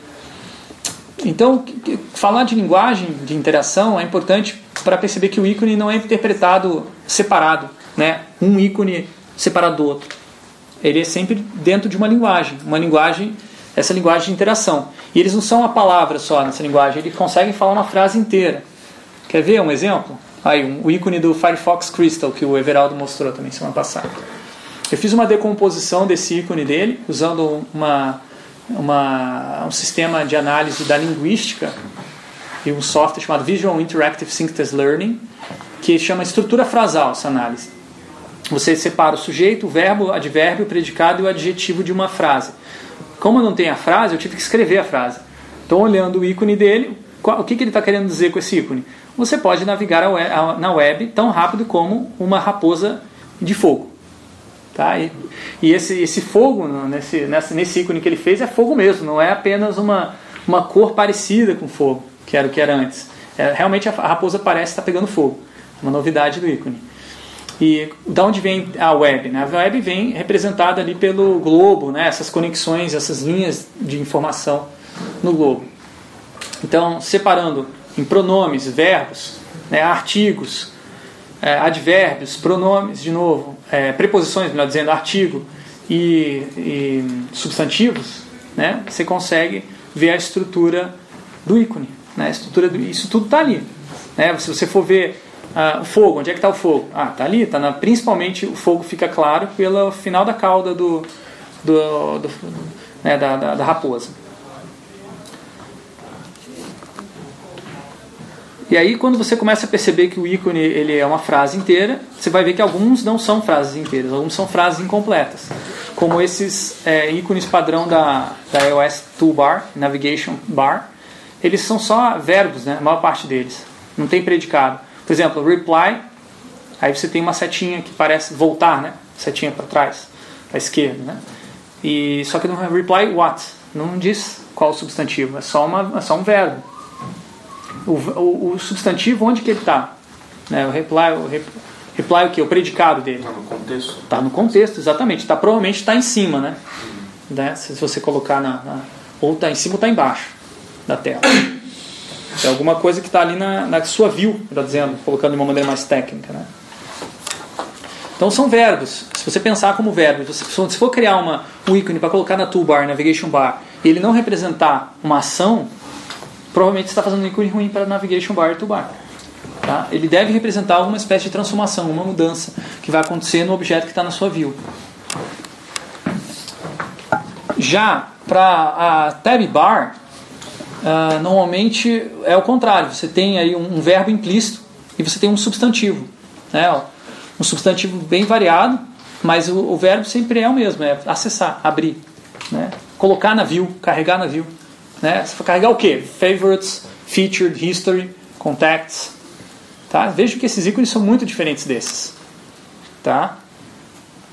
Então, falar de linguagem de interação é importante para perceber que o ícone não é interpretado separado, né? um ícone separado do outro. Ele é sempre dentro de uma linguagem, uma linguagem, essa linguagem de interação. E eles não são uma palavra só nessa linguagem, eles conseguem falar uma frase inteira. Quer ver um exemplo? Aí, um, o ícone do Firefox Crystal que o Everaldo mostrou também semana passada. Eu fiz uma decomposição desse ícone dele, usando uma, uma, um sistema de análise da linguística e um software chamado Visual Interactive Synthesis Learning, que chama estrutura frasal essa análise. Você separa o sujeito, o verbo, o advérbio, o predicado e o adjetivo de uma frase. Como eu não tenho a frase, eu tive que escrever a frase. Estou olhando o ícone dele, o que, que ele está querendo dizer com esse ícone? Você pode navegar na web tão rápido como uma raposa de fogo. Tá? E, e esse, esse fogo, nesse, nesse, nesse ícone que ele fez, é fogo mesmo, não é apenas uma, uma cor parecida com fogo, que era o que era antes. É, realmente a raposa parece estar pegando fogo. Uma novidade do ícone. E da onde vem a web? Né? A web vem representada ali pelo globo, né? essas conexões, essas linhas de informação no globo. Então, separando em pronomes, verbos, né? artigos, é, advérbios, pronomes, de novo, é, preposições, melhor dizendo, artigo e, e, substantivos, né, você consegue ver a estrutura do ícone. Né, a estrutura do, isso tudo está ali. Né, se você for ver uh, o fogo, onde é que está o fogo? Ah, está ali, tá na, principalmente o fogo fica claro pelo final da cauda do, do, do né, da, da, da raposa. E aí, quando você começa a perceber que o ícone ele é uma frase inteira, você vai ver que alguns não são frases inteiras, alguns são frases incompletas. Como esses é, ícones padrão da, da iOS Toolbar, Navigation Bar, eles são só verbos, né, a maior parte deles. Não tem predicado. Por exemplo, reply, aí você tem uma setinha que parece voltar, né? Setinha para trás, para esquerda, né? E, só que não é reply what, não diz qual o substantivo, é só, uma, é só um verbo o, o, o substantivo, onde que ele está? Né? O reply, o reply o que? O predicado dele. Está no contexto. Está no contexto, exatamente. Tá, provavelmente está em cima, né? né? Se você colocar na, na ou está em cima ou está embaixo da tela. É alguma coisa que está ali na, na sua view, está dizendo, colocando de uma maneira mais técnica. Né? Então são verbos. Se você pensar como verbo, se for criar uma, um ícone para colocar na toolbar, navigation bar, e ele não representar uma ação, provavelmente está fazendo um ícone ruim para navigation bar e toolbar. Tá? Ele deve representar alguma espécie de transformação, uma mudança que vai acontecer no objeto que está na sua view. Já para a tab bar, uh, normalmente é o contrário. Você tem aí um, um, verbo implícito e você tem um substantivo. Né? Um substantivo bem variado, mas o, o verbo sempre é o mesmo, é acessar, abrir. Né? Colocar na view, carregar na view. Né? Você vai carregar o quê? Favorites, featured, history, contacts. Tá? Veja que esses ícones são muito diferentes desses. Tá?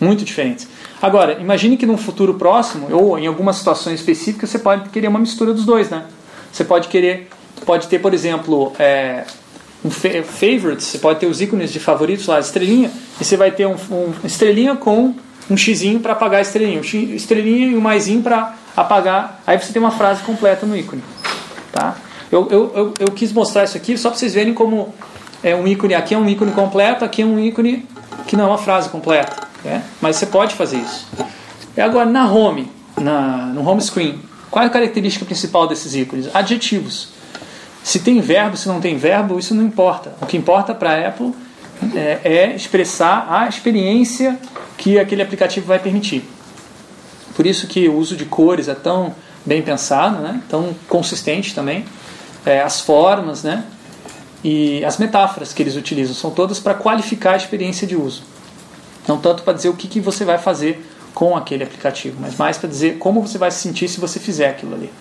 Muito diferentes. Agora, imagine que num futuro próximo, ou em algumas situações específicas, você pode querer uma mistura dos dois, né? Você pode querer, pode ter, por exemplo, é, um favorites, você pode ter os ícones de favoritos lá, estrelinha, e você vai ter um, um estrelinha com um xizinho para apagar a estrelinha, um estrelinha e um maisinho para apagar, aí você tem uma frase completa no ícone, tá? Eu, eu, eu, eu quis mostrar isso aqui só para vocês verem como é um ícone, aqui é um ícone completo, aqui é um ícone que não é uma frase completa, né? mas você pode fazer isso. E agora na home, na, no home screen, qual é a característica principal desses ícones? Adjetivos. Se tem verbo, se não tem verbo, isso não importa. O que importa para a Apple é, é, expressar a experiência que aquele aplicativo vai permitir. Por isso que o uso de cores é tão bem pensado, né? tão consistente também. É, as formas né? e as metáforas que eles utilizam são todas para qualificar a experiência de uso. Não tanto para dizer o que, que você vai fazer com aquele aplicativo, mas mais para dizer como você vai se sentir se você fizer aquilo ali.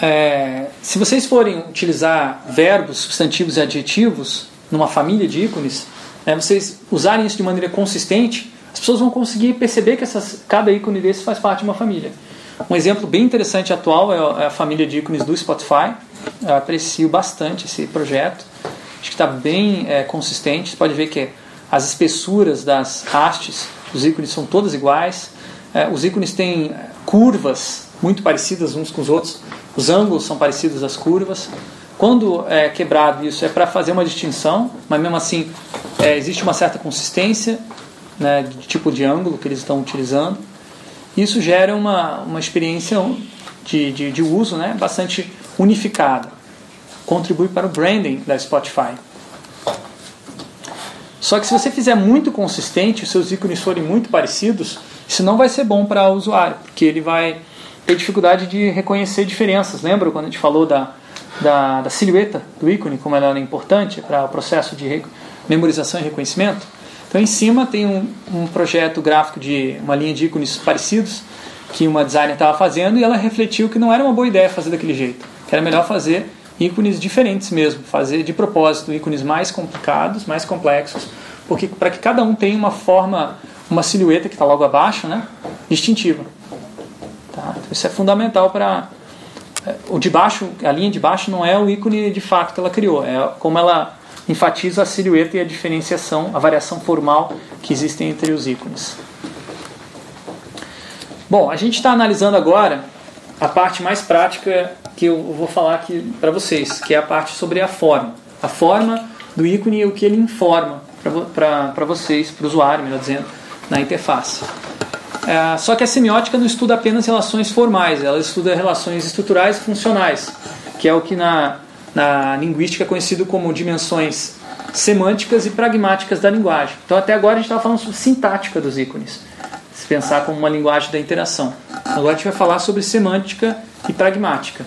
É, se vocês forem utilizar verbos, substantivos e adjetivos numa família de ícones, né, vocês usarem isso de maneira consistente, as pessoas vão conseguir perceber que essas, cada ícone desse faz parte de uma família. Um exemplo bem interessante atual é a é família de ícones do Spotify. Eu aprecio bastante esse projeto. Acho que está bem é, consistente. Você pode ver que as espessuras das hastes dos ícones são todas iguais. É, os ícones têm curvas muito parecidas uns com os outros. Os ângulos são parecidos às curvas. Quando é quebrado isso é para fazer uma distinção, mas mesmo assim é, existe uma certa consistência né, de tipo de ângulo que eles estão utilizando. Isso gera uma, uma experiência de, de, de uso né, bastante unificada. Contribui para o branding da Spotify. Só que se você fizer muito consistente, os seus ícones forem muito parecidos, isso não vai ser bom para o usuário, porque ele vai ter dificuldade de reconhecer diferenças. Lembra quando a gente falou da, da, da silhueta do ícone, como ela é importante para o processo de memorização e reconhecimento? Então, em cima tem um, um projeto gráfico de uma linha de ícones parecidos que uma designer estava fazendo e ela refletiu que não era uma boa ideia fazer daquele jeito, que era melhor fazer ícones diferentes mesmo, fazer de propósito ícones mais complicados, mais complexos, porque para que cada um tenha uma forma, uma silhueta que está logo abaixo, né, distintiva. Tá? Então, isso é fundamental para o de baixo, a linha de baixo não é o ícone de fato que ela criou, é como ela enfatiza a silhueta e a diferenciação, a variação formal que existem entre os ícones. Bom, a gente está analisando agora a parte mais prática que eu vou falar aqui para vocês, que é a parte sobre a forma. A forma do ícone e o que ele informa para vocês, para o usuário, melhor dizendo, na interface. É, só que a semiótica não estuda apenas relações formais, ela estuda relações estruturais e funcionais, que é o que na, na linguística é conhecido como dimensões semânticas e pragmáticas da linguagem. Então, até agora a gente estava falando sobre sintática dos ícones, se pensar como uma linguagem da interação. Agora a gente vai falar sobre semântica e pragmática,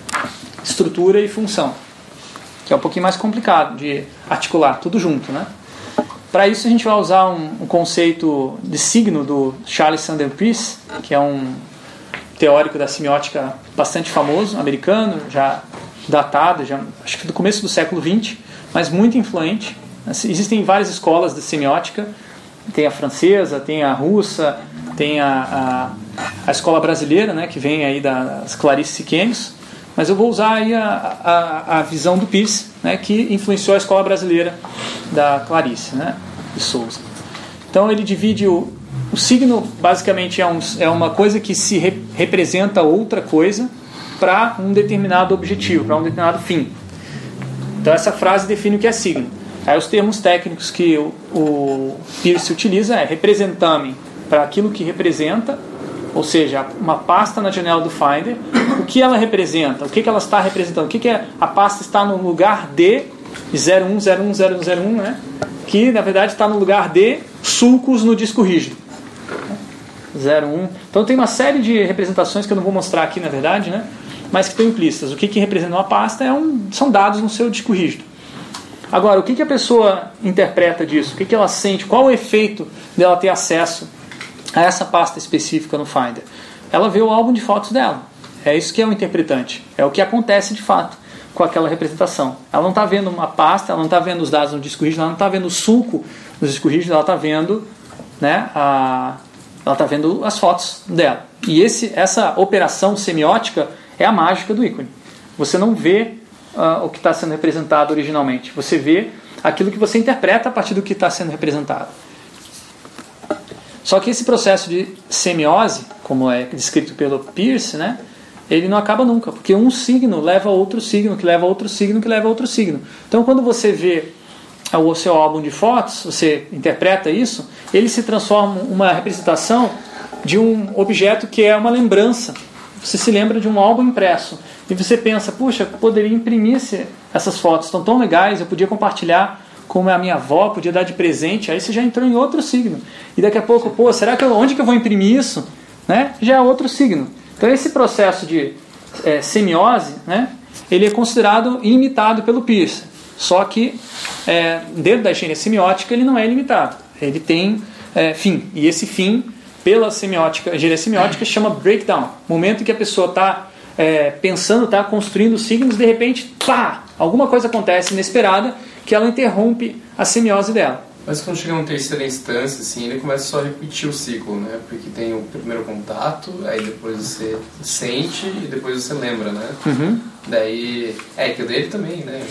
estrutura e função, que é um pouquinho mais complicado de articular tudo junto, né? Para isso a gente vai usar um, um, conceito de signo do Charles Sanders Peirce, que é um teórico da semiótica bastante famoso, americano, já datado, já, acho que do começo do século XX, mas muito influente. Existem várias escolas de semiótica, tem a francesa, tem a russa, tem a, a, a escola brasileira, né, que vem aí das Clarice Siquemes, mas eu vou usar aí a, a, a visão do Pierce, né, que influenciou a escola brasileira da Clarice, né, de Souza. Então ele divide o, o signo, basicamente é, um, é uma coisa que se re, representa outra coisa para um determinado objetivo, para um determinado fim. Então essa frase define o que é signo. Aí os termos técnicos que o, o Pierce utiliza é representame para aquilo que representa, ou seja, uma pasta na janela do Finder, o que ela representa, o que, que ela está representando, o que, que é, a pasta está no lugar de 01010101, né? que na verdade está no lugar de sulcos no disco rígido. 01. Então tem uma série de representações que eu não vou mostrar aqui na verdade, né? mas que estão implícitas. O que, que representa uma pasta é um, são dados no seu disco rígido. Agora, o que, que a pessoa interpreta disso? O que, que ela sente? Qual o efeito dela ter acesso a essa pasta específica no Finder? Ela vê o álbum de fotos dela. É isso que é o interpretante. É o que acontece de fato com aquela representação. Ela não está vendo uma pasta, ela não está vendo os dados no disco rígido, ela não está vendo o sulco no disco rígido, ela está vendo, né, a, ela está vendo as fotos dela. E esse, essa operação semiótica é a mágica do ícone. Você não vê uh, o que está sendo representado originalmente. Você vê aquilo que você interpreta a partir do que está sendo representado. Só que esse processo de semiose, como é descrito pelo Peirce, né, ele não acaba nunca, porque um signo leva a outro signo, que leva a outro signo, que leva a outro signo. Então, quando você vê o seu álbum de fotos, você interpreta isso, ele se transforma em uma representação de um objeto que é uma lembrança. Você se lembra de um álbum impresso. E você pensa, puxa, poderia imprimir essas fotos, estão tão legais, eu podia compartilhar com a minha avó, podia dar de presente, aí você já entrou em outro signo. E daqui a pouco, pô, será que eu, onde que eu vou imprimir isso? Né? Já é outro signo. Então esse processo de é, semiose, né, ele é considerado ilimitado pelo Peirce. Só que é, dentro da engenharia semiótica ele não é ilimitado. Ele tem é, fim. E esse fim, pela semiótica, engenharia semiótica, chama breakdown. Momento em que a pessoa está é, pensando, está construindo signos, de repente, pá, alguma coisa acontece inesperada que ela interrompe a semiose dela. Mas quando chega uma terceira instância, assim, ele começa só a repetir o ciclo, né? Porque tem o primeiro contato, aí depois você sente e depois você lembra, né? Uhum. Daí. É, que o dele também, né?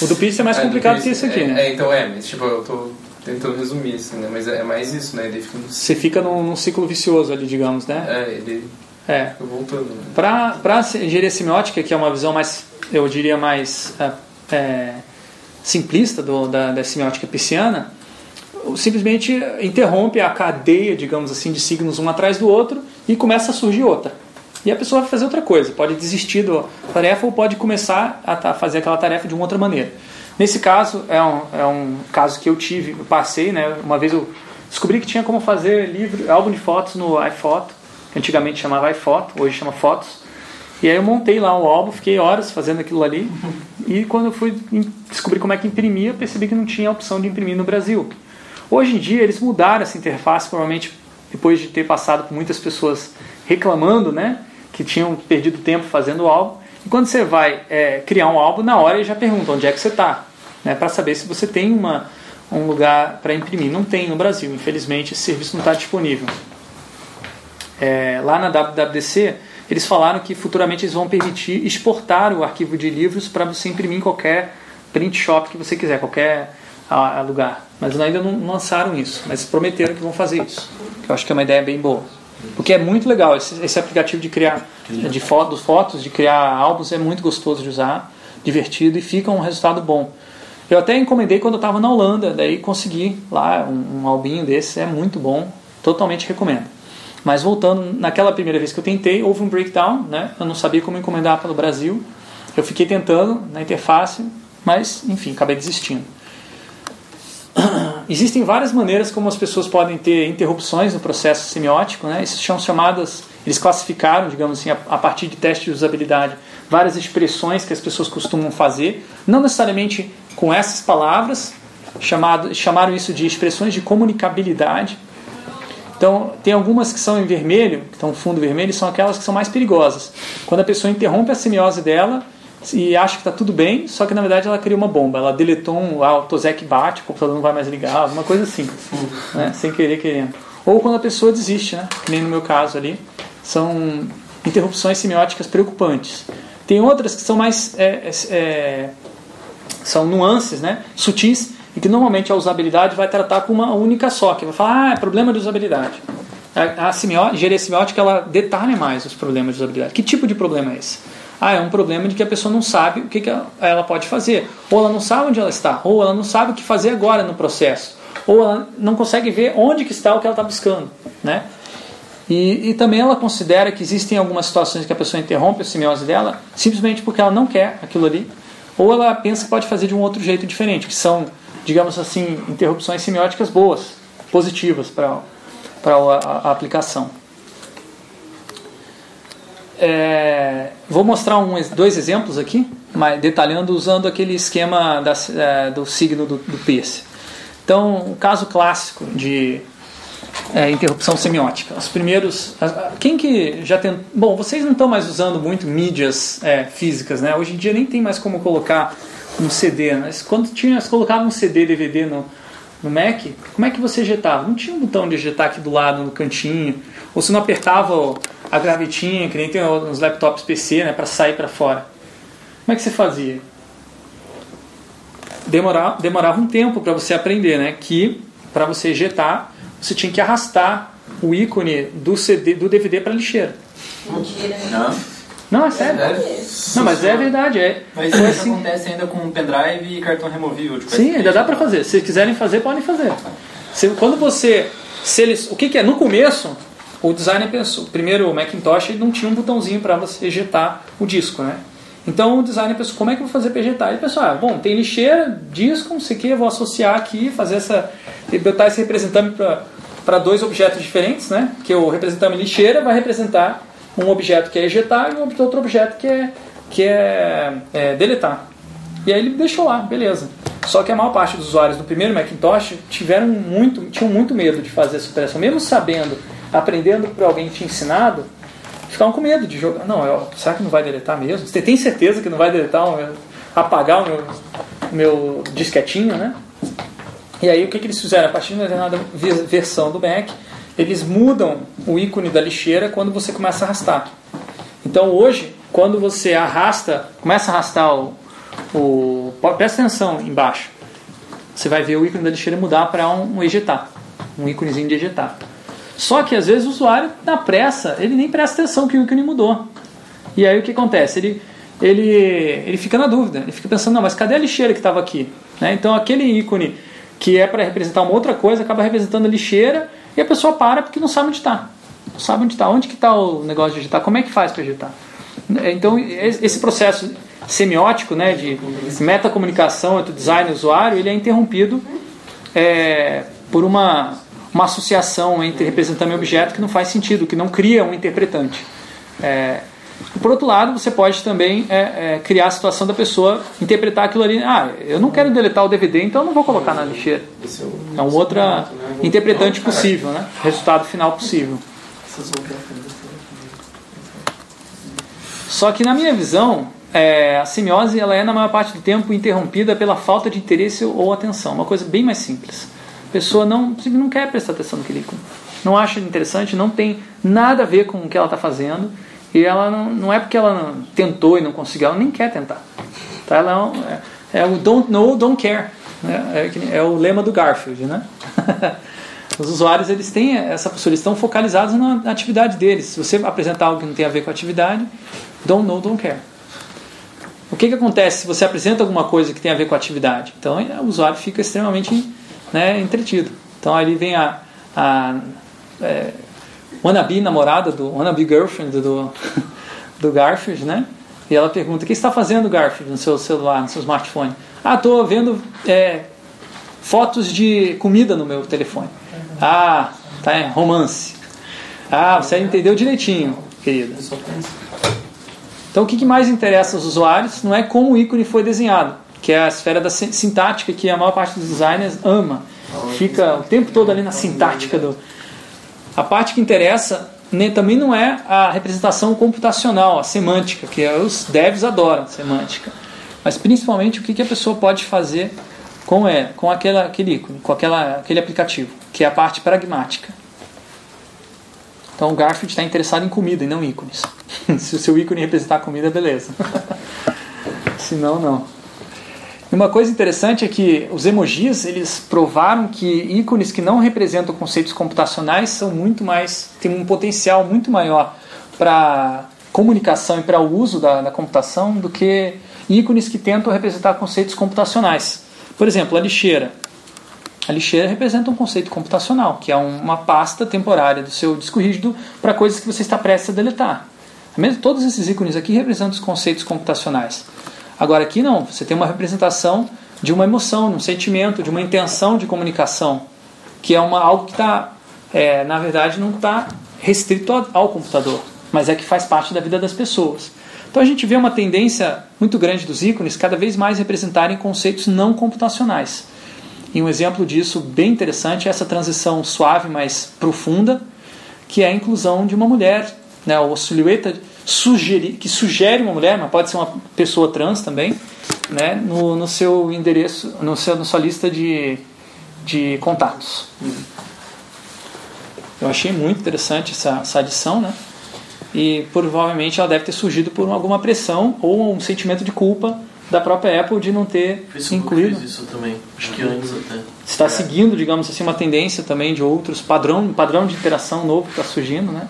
O do Pierce é mais é, complicado que isso aqui, é, né? É, então é, mas tipo, eu tô tentando resumir, assim, né? Mas é, é mais isso, né? Fica. Você fica num, num ciclo vicioso ali, digamos, né? É, ele é. fica voltando. Né? Para a engenharia semiótica, que é uma visão mais, eu diria, mais é, é, simplista do, da, da semiótica pisciana, simplesmente interrompe a cadeia, digamos assim, de signos um atrás do outro e começa a surgir outra. E a pessoa vai fazer outra coisa, pode desistir da tarefa ou pode começar a fazer aquela tarefa de uma outra maneira. Nesse caso, é um, é um caso que eu tive, eu passei, né, uma vez eu descobri que tinha como fazer livro, álbum de fotos no iPhoto, que antigamente chamava iPhoto, hoje chama Fotos. E aí eu montei lá o álbum, fiquei horas fazendo aquilo ali. E quando eu fui descobrir como é que imprimia, percebi que não tinha opção de imprimir no Brasil. Hoje em dia eles mudaram essa interface, provavelmente depois de ter passado por muitas pessoas reclamando, né, que tinham perdido tempo fazendo o álbum. E quando você vai é, criar um álbum, na hora eles já perguntam onde é que você está, né, para saber se você tem uma, um lugar para imprimir. Não tem no Brasil, infelizmente esse serviço não está disponível. É, lá na WWDC, eles falaram que futuramente eles vão permitir exportar o arquivo de livros para você imprimir em qualquer print shop que você quiser, qualquer a, a lugar. Mas ainda não lançaram isso, mas prometeram que vão fazer isso. Eu acho que é uma ideia bem boa. Porque é muito legal esse, esse aplicativo de criar de fotos, fotos, de criar álbuns é muito gostoso de usar, divertido e fica um resultado bom. Eu até encomendei quando eu estava na Holanda, daí consegui lá um, um albinho desse, é muito bom, totalmente recomendo. Mas voltando, naquela primeira vez que eu tentei, houve um breakdown, né? Eu não sabia como encomendar pelo Brasil. Eu fiquei tentando na interface, mas enfim, acabei desistindo. [CLEARS THROAT] Existem várias maneiras como as pessoas podem ter interrupções no processo semiótico, né? Isso são chamadas, eles classificaram, digamos assim, a, a partir de teste de usabilidade, várias expressões que as pessoas costumam fazer, não necessariamente com essas palavras, chamado, chamaram isso de expressões de comunicabilidade. Então, tem algumas que são em vermelho, que estão fundo vermelho, são aquelas que são mais perigosas. Quando a pessoa interrompe a semiose dela, e acha que está tudo bem, só que na verdade ela criou uma bomba. Ela deletou um. Ah, o Tosec bate, o computador não vai mais ligar, alguma coisa assim, né? sem querer querendo. Ou quando a pessoa desiste, né? que nem no meu caso ali. São interrupções semióticas preocupantes. Tem outras que são mais é, é, é, são nuances, né, sutis, e que normalmente a usabilidade vai tratar com uma única só, que vai falar, ah, é problema de usabilidade. A, a semiótica, engenharia semiótica ela detalha mais os problemas de usabilidade. Que tipo de problema é esse? Ah, é um problema de que a pessoa não sabe o que, que ela pode fazer, ou ela não sabe onde ela está, ou ela não sabe o que fazer agora no processo, ou ela não consegue ver onde que está o que ela está buscando, né? E, e, também ela considera que existem algumas situações que a pessoa interrompe a semiose dela simplesmente porque ela não quer aquilo ali, ou ela pensa que pode fazer de um outro jeito diferente, que são, digamos assim, interrupções semióticas boas, positivas para a, a, aplicação. É, vou mostrar um, dois exemplos aqui, mas detalhando usando aquele esquema da, é, do signo do, do. Então, um caso clássico de é, interrupção semiótica. Os primeiros. Quem que já tem. Bom, vocês não estão mais usando muito mídias é, físicas, né? Hoje em dia nem tem mais como colocar um CD. Mas quando tinha, colocava um CD, DVD no, no Mac, como é que você ejetava? Não tinha um botão de ejetar aqui do lado, no cantinho. Ou você não apertava a gravetinha, que nem tem nos laptops PC, né? Para sair para fora. Como é que você fazia? Demorava, demorava um tempo para você aprender, né? Que para você ejetar você tinha que arrastar o ícone do CD, do DVD para lixeira. Mentira. Não. Não, é sério. É não, mas é verdade. É. Mas isso assim. acontece ainda com pendrive e cartão removível. Tipo, Sim, ainda dá para fazer. Se quiserem fazer, podem fazer. Se, quando você. Se eles, o que, que é? No começo, o designer pensou. Primeiro, o Macintosh não tinha um botãozinho para você ejetar o disco, né? Então o designer pensou, como é que eu vou fazer para ejetar? Ele pensou, ah, bom, tem lixeira, disco, não sei o que, eu vou associar aqui, fazer essa. botar esse representante para para dois objetos diferentes, né? Que o representante lixeira vai representar um objeto que é ejetar e outro objeto que é, que é, é deletar. E aí ele deixou lá, beleza. Só que a maior parte dos usuários do primeiro Macintosh tiveram muito, tinham muito medo de fazer essa operação, mesmo sabendo, aprendendo por alguém te ensinado, ficavam com medo de jogar. Não, eu, será que não vai deletar mesmo? Você tem certeza que não vai deletar, apagar o meu, meu disquetinho, né? E aí o que, que eles fizeram? A partir de uma determinada versão do Mac, eles mudam o ícone da lixeira quando você começa a arrastar. Então hoje, quando você arrasta, começa a arrastar o, o presta atenção embaixo, você vai ver o ícone da lixeira mudar para um, um ejetar, um íconezinho de ejetar. Só que às vezes o usuário, na pressa, ele nem presta atenção que o ícone mudou. E aí o que acontece? Ele, ele, ele fica na dúvida, ele fica pensando, não, mas cadê a lixeira que estava aqui? Né? Então aquele ícone que é para representar uma outra coisa, acaba representando a lixeira e a pessoa para porque não sabe onde está. Não sabe onde está. Onde que está o negócio de digitar? Como é que faz para digitar? Então, esse processo semiótico, né, de metacomunicação entre design e usuário, ele é interrompido é, por uma, uma associação entre representante e objeto que não faz sentido, que não cria um interpretante. É, por outro lado, você pode também é, é, criar a situação da pessoa interpretar aquilo ali. Ah, eu não quero deletar o DVD, então eu não vou colocar na lixeira. É um outro interpretante possível, né? Resultado final possível. Só que na minha visão, é, a semiose ela é na maior parte do tempo interrompida pela falta de interesse ou atenção. Uma coisa bem mais simples. A pessoa não, não quer prestar atenção no que Não acha interessante, não tem nada a ver com o que ela está fazendo e ela não, não é porque ela não, tentou e não conseguiu, ela nem quer tentar. Tá? Ela é, é o don't know, don't care. Né? É, é, o lema do Garfield. Né? [LAUGHS] Os usuários eles têm essa postura, eles estão focalizados na atividade deles. Se você apresentar algo que não tem a ver com a atividade, don't know, don't care. O que, que acontece se você apresenta alguma coisa que tem a ver com a atividade? Então o usuário fica extremamente né, entretido. Então ali vem a, a é, wannabe namorada do wannabe girlfriend do, [LAUGHS] do Garfield, né? E ela pergunta: "O que está fazendo, Garfield, no seu celular, no seu smartphone?" "Ah, estou vendo é, fotos de comida no meu telefone." "Ah, tá, é romance." "Ah, você entendeu direitinho, querida." Então, o que mais interessa aos usuários não é como o ícone foi desenhado, que é a esfera da sintática que a maior parte dos designers ama. Fica o tempo todo ali na sintática do, a parte que interessa né, também não é a representação computacional, a semântica, que os devs adoram semântica, mas principalmente o que, que a pessoa pode fazer com, é, com aquela, aquele ícone, com aquela, aquele aplicativo, que é a parte pragmática. Então o Garfield está interessado em comida e não ícones. [LAUGHS] Se o seu ícone representar comida, beleza. [LAUGHS] Se não, não. Uma coisa interessante é que os emojis eles provaram que ícones que não representam conceitos computacionais são muito mais têm um potencial muito maior para comunicação e para o uso da, da, computação do que ícones que tentam representar conceitos computacionais. Por exemplo, a lixeira. A lixeira representa um conceito computacional, que é uma pasta temporária do seu disco rígido para coisas que você está prestes a deletar. Todos esses ícones aqui representam os conceitos computacionais. Agora aqui não, você tem uma representação de uma emoção, de um sentimento, de uma intenção de comunicação, que é uma, algo que está, é, na verdade, não está restrito ao, ao computador, mas é que faz parte da vida das pessoas. Então a gente vê uma tendência muito grande dos ícones cada vez mais representarem conceitos não computacionais. E um exemplo disso bem interessante é essa transição suave, mais profunda, que é a inclusão de uma mulher, né, ou silhueta sugerir, que sugere uma mulher, mas pode ser uma pessoa trans também, né, no, no seu endereço, no seu, na sua lista de, de contatos. Eu achei muito interessante essa, essa adição, né? E provavelmente ela deve ter surgido por alguma pressão ou um sentimento de culpa da própria Apple de não ter Facebook incluído. Fez isso também, acho que antes até. Está seguindo, digamos assim, uma tendência também de outros padrão, padrão de interação novo que está surgindo, né?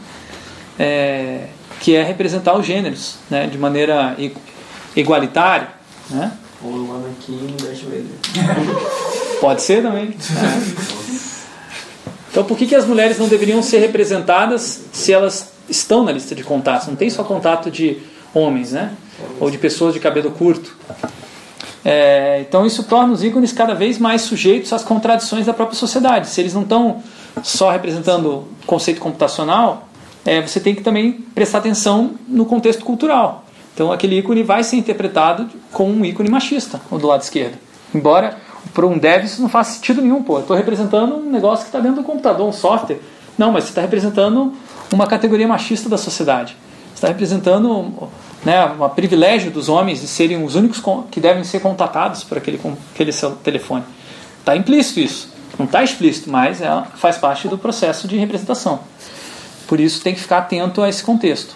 É, que é representar os gêneros né, de maneira igualitária. Né? Ou o Anakin Darth Vader. Pode ser também. Né? Então, por que, que as mulheres não deveriam ser representadas se elas estão na lista de contatos? Não tem só contato de homens, né? Ou de pessoas de cabelo curto. É, então, isso torna os ícones cada vez mais sujeitos às contradições da própria sociedade. Se eles não estão só representando conceito computacional, é, você tem que também prestar atenção no contexto cultural. Então aquele ícone vai ser interpretado como um ícone machista, o do lado esquerdo. Embora para um dev isso não faça sentido nenhum, pô. Eu estou representando um negócio que está dentro do computador, um software. Não, mas você está representando uma categoria machista da sociedade. Você está representando né, um privilégio dos homens de serem os únicos que devem ser contatados por aquele, aquele telefone. Está implícito isso. Não está explícito, mas é, faz parte do processo de representação. Por isso tem que ficar atento a esse contexto.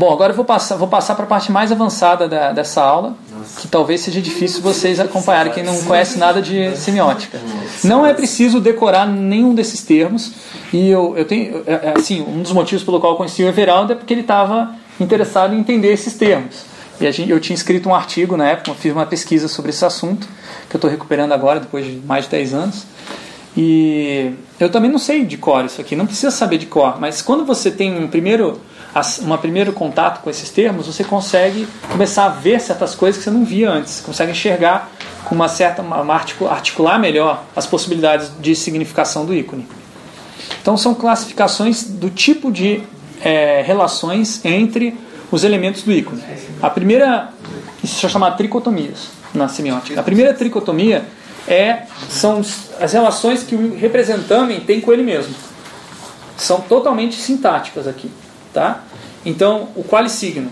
Bom, agora eu vou passar, vou passar para a parte mais avançada da, dessa aula, Nossa. que talvez seja difícil vocês acompanharem, quem não conhece nada de semiótica. Não é preciso decorar nenhum desses termos, e eu, eu tenho, é, é, assim, um dos motivos pelo qual eu conheci o Everaldo é porque ele estava interessado em entender esses termos. E gente, eu tinha escrito um artigo na época, fiz uma pesquisa sobre esse assunto, que eu estou recuperando agora, depois de mais de 10 anos. E eu também não sei de cor isso aqui, não precisa saber de cor, mas quando você tem um primeiro, uma primeiro contato com esses termos, você consegue começar a ver certas coisas que você não via antes, consegue enxergar com uma certa uma articular melhor as possibilidades de significação do ícone. Então são classificações do tipo de é, relações entre os elementos do ícone. A primeira, isso é chamado tricotomias na semiótica. A primeira tricotomia é, são as relações que o representante tem com ele mesmo. São totalmente sintáticas aqui. Tá? Então, o qualisigno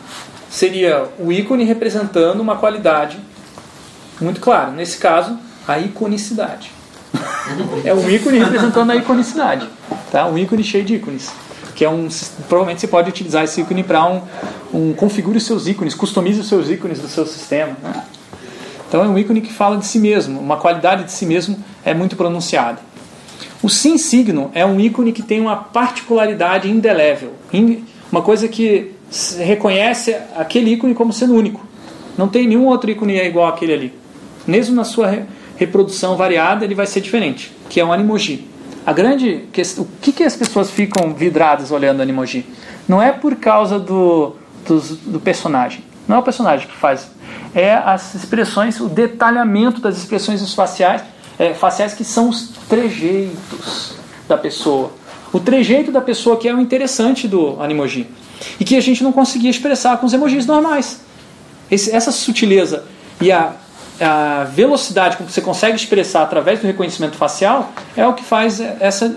seria o ícone representando uma qualidade muito clara. Nesse caso, a iconicidade. é um ícone representando a iconicidade. Tá? Um ícone cheio de ícones. Que é um, provavelmente você pode utilizar esse ícone para um, um configure os seus ícones, customize os seus ícones do seu sistema. Né? Então é um ícone que fala de si mesmo, uma qualidade de si mesmo é muito pronunciada. O sim signo é um ícone que tem uma particularidade indelével, uma coisa que reconhece aquele ícone como sendo único. Não tem nenhum outro ícone igual àquele ali. Mesmo na sua reprodução variada, ele vai ser diferente, que é um animoji. A grande questão, o que, que as pessoas ficam vidradas olhando animoji? Não é por causa do, do, do personagem. Não é o personagem que faz é as expressões, o detalhamento das expressões faciais, é, faciais que são os trejeitos da pessoa. O trejeito da pessoa que é o interessante do animoji. E que a gente não conseguia expressar com os emojis normais. Esse, essa sutileza e a, a velocidade com que você consegue expressar através do reconhecimento facial é o que faz essa,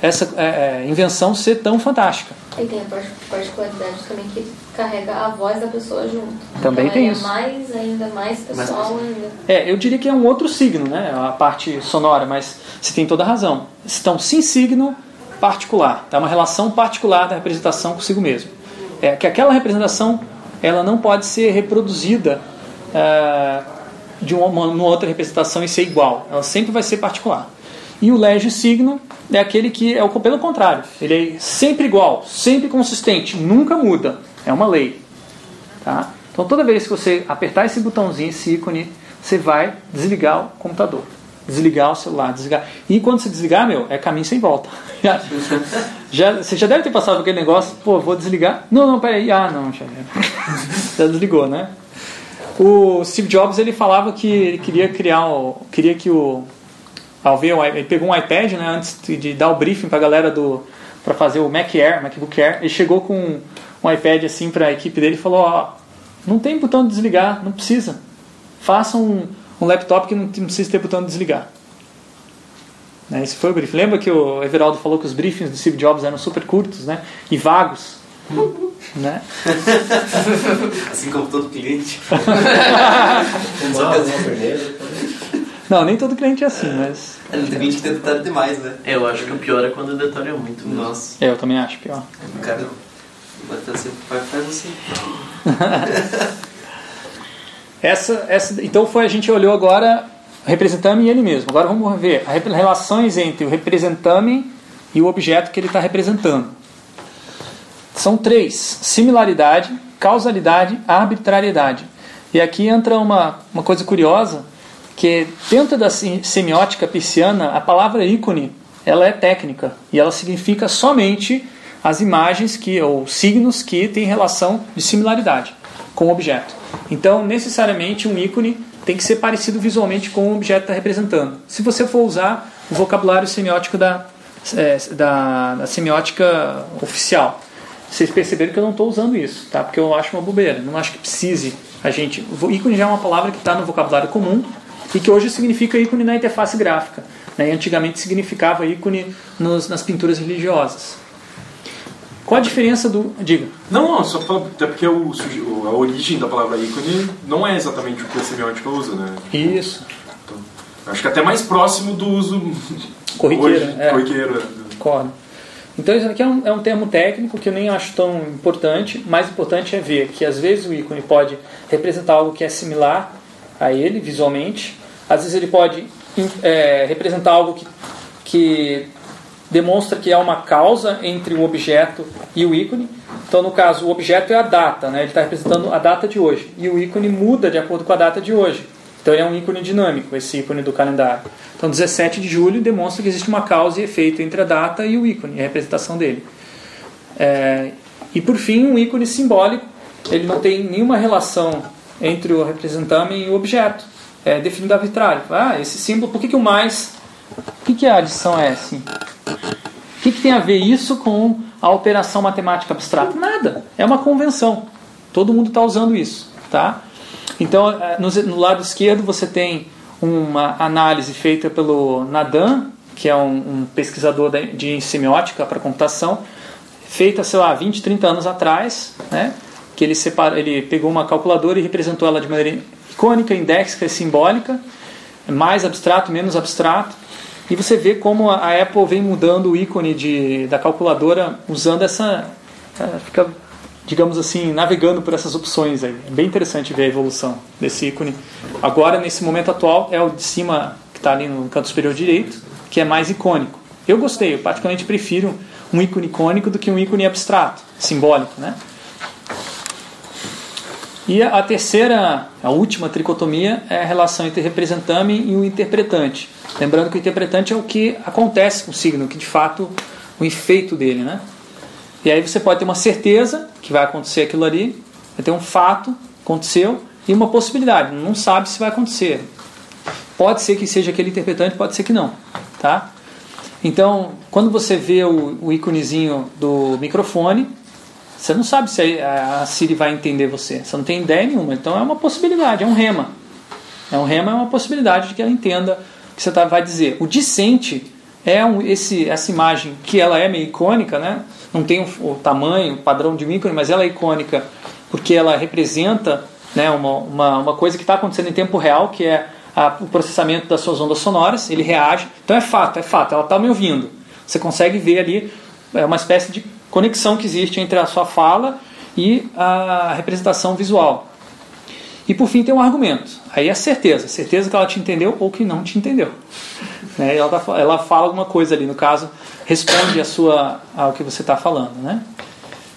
essa é, é invenção ser tão fantástica. E tem a particularidade também que carrega a voz da pessoa junto. Também então, tem é isso. mais, ainda mais pessoal ainda. É, eu diria que é um outro signo, né? A parte sonora, mas você tem toda a razão. Então, sim signo particular, tá? uma relação particular da representação consigo mesmo. É que aquela representação ela não pode ser reproduzida uh, de uma, uma, outra representação e ser igual. Ela sempre vai ser particular. E o legio signo é aquele que é o pelo contrário. Ele é sempre igual, sempre consistente, nunca muda. É uma lei. Tá? Então toda vez que você apertar esse botãozinho, esse ícone, você vai desligar o computador. Desligar o celular, desligar. E quando você desligar, meu, é caminho sem volta. [LAUGHS] Já, já, você já deve ter passado aquele negócio, pô, vou desligar. Não, não, peraí. Ah, não, já, [LAUGHS] já desligou, né? O Steve Jobs ele falava que ele queria criar, queria que o ao ver, ele pegou um iPad, né, antes de dar o briefing para a galera do para fazer o Mac Air, MacBook Air, ele chegou com um iPad assim para a equipe dele e falou: ó, não tem botão de desligar, não precisa. Faça um, um laptop que não precisa ter botão de desligar. Né, esse foi o briefing. Lembra que o Everaldo falou que os briefings do Steve Jobs eram super curtos né, e vagos? [LAUGHS] né? assim como todo cliente. [LAUGHS] Não, nem todo cliente é assim, mas. É, tem cliente que tem detalhe demais, né? É, eu acho que o pior é quando o detalhe é muito. Nossa. É, eu também acho pior. O cara vai fazer, vai fazer assim. essa, essa, então foi a gente olhou agora representame e ele mesmo. Agora vamos ver as relações entre o representame e o objeto que ele está representando. São três: similaridade, causalidade, arbitrariedade. E aqui entra uma, uma coisa curiosa que dentro da semiótica pisciana, a palavra ícone ela é técnica e ela significa somente as imagens que ou signos que têm relação de similaridade com o objeto. Então, necessariamente um ícone tem que ser parecido visualmente com o objeto que está representando. Se você for usar o vocabulário semiótico da, é, da, da, semiótica oficial, vocês perceberam que eu não estou usando isso, tá? Porque eu acho uma bobeira. Não acho que precise a gente. O ícone já é uma palavra que está no vocabulário comum e que hoje significa ícone na interface gráfica. Né? E antigamente significava ícone nos, nas pinturas religiosas. Qual a diferença do. Diga. Não, não, só falar, até porque o, a origem da palavra ícone não é exatamente o que a semiótica usa, né? Isso. Então, acho que até mais próximo do uso corriqueiro. Hoje, é. corriqueiro. Concordo. Então isso aqui é um, é um termo técnico que eu nem acho tão importante. Mais importante é ver que às vezes o ícone pode representar algo que é similar a ele visualmente, às vezes ele pode é, representar algo que, que demonstra que há uma causa entre o objeto e o ícone. Então, no caso, o objeto é a data, né? ele está representando a data de hoje. E o ícone muda de acordo com a data de hoje. Então, ele é um ícone dinâmico, esse ícone do calendário. Então, 17 de julho demonstra que existe uma causa e efeito entre a data e o ícone, a representação dele. É, e, por fim, um ícone simbólico. Ele não tem nenhuma relação entre o representante e o objeto é, definido arbitrário. Ah, esse símbolo, por que, que o mais. O que, que a adição é assim? O que, que tem a ver isso com a operação matemática abstrata? Nada. É uma convenção. Todo mundo está usando isso. Tá? Então, é, no, lado esquerdo, você tem uma análise feita pelo Nadan, que é um, pesquisador de semiótica para computação, feita, sei lá, 20, 30 anos atrás, né? que ele, separa, ele pegou uma calculadora e representou ela de maneira icônica, indéxica e simbólica, mais abstrato, menos abstrato. E você vê como a Apple vem mudando o ícone de, da calculadora usando essa. É, fica, digamos assim, navegando por essas opções aí. É bem interessante ver a evolução desse ícone. Agora, nesse momento atual, é o de cima que está ali no canto superior direito, que é mais icônico. Eu gostei, eu particularmente prefiro um ícone icônico do que um ícone abstrato, simbólico, né? E a terceira, a última tricotomia é a relação entre representante e o interpretante. Lembrando que o interpretante é o que acontece com o signo, que de fato o efeito dele, né? E aí você pode ter uma certeza que vai acontecer aquilo ali, vai ter um fato, aconteceu, e uma possibilidade, não sabe se vai acontecer. Pode ser que seja aquele interpretante, pode ser que não, tá? Então, quando você vê o, o íconezinho do microfone, você não sabe se a Siri vai entender você. Você não tem ideia nenhuma. Então é uma possibilidade, é um rema. É um rema, é uma possibilidade de que ela entenda o que você tá, vai dizer. O discente é um, esse, essa imagem que ela é meio icônica, né? Não tem o, tamanho, o padrão de um ícone, mas ela é icônica porque ela representa né, uma, uma, uma coisa que está acontecendo em tempo real, que é a, o processamento das suas ondas sonoras, ele reage. Então é fato, é fato, ela está me ouvindo. Você consegue ver ali é uma espécie de conexão que existe entre a sua fala e a representação visual. E por fim tem um argumento. Aí é certeza, certeza que ela te entendeu ou que não te entendeu. Né? Ela, tá, ela fala alguma coisa ali, no caso, responde a sua, ao que você está falando. Né?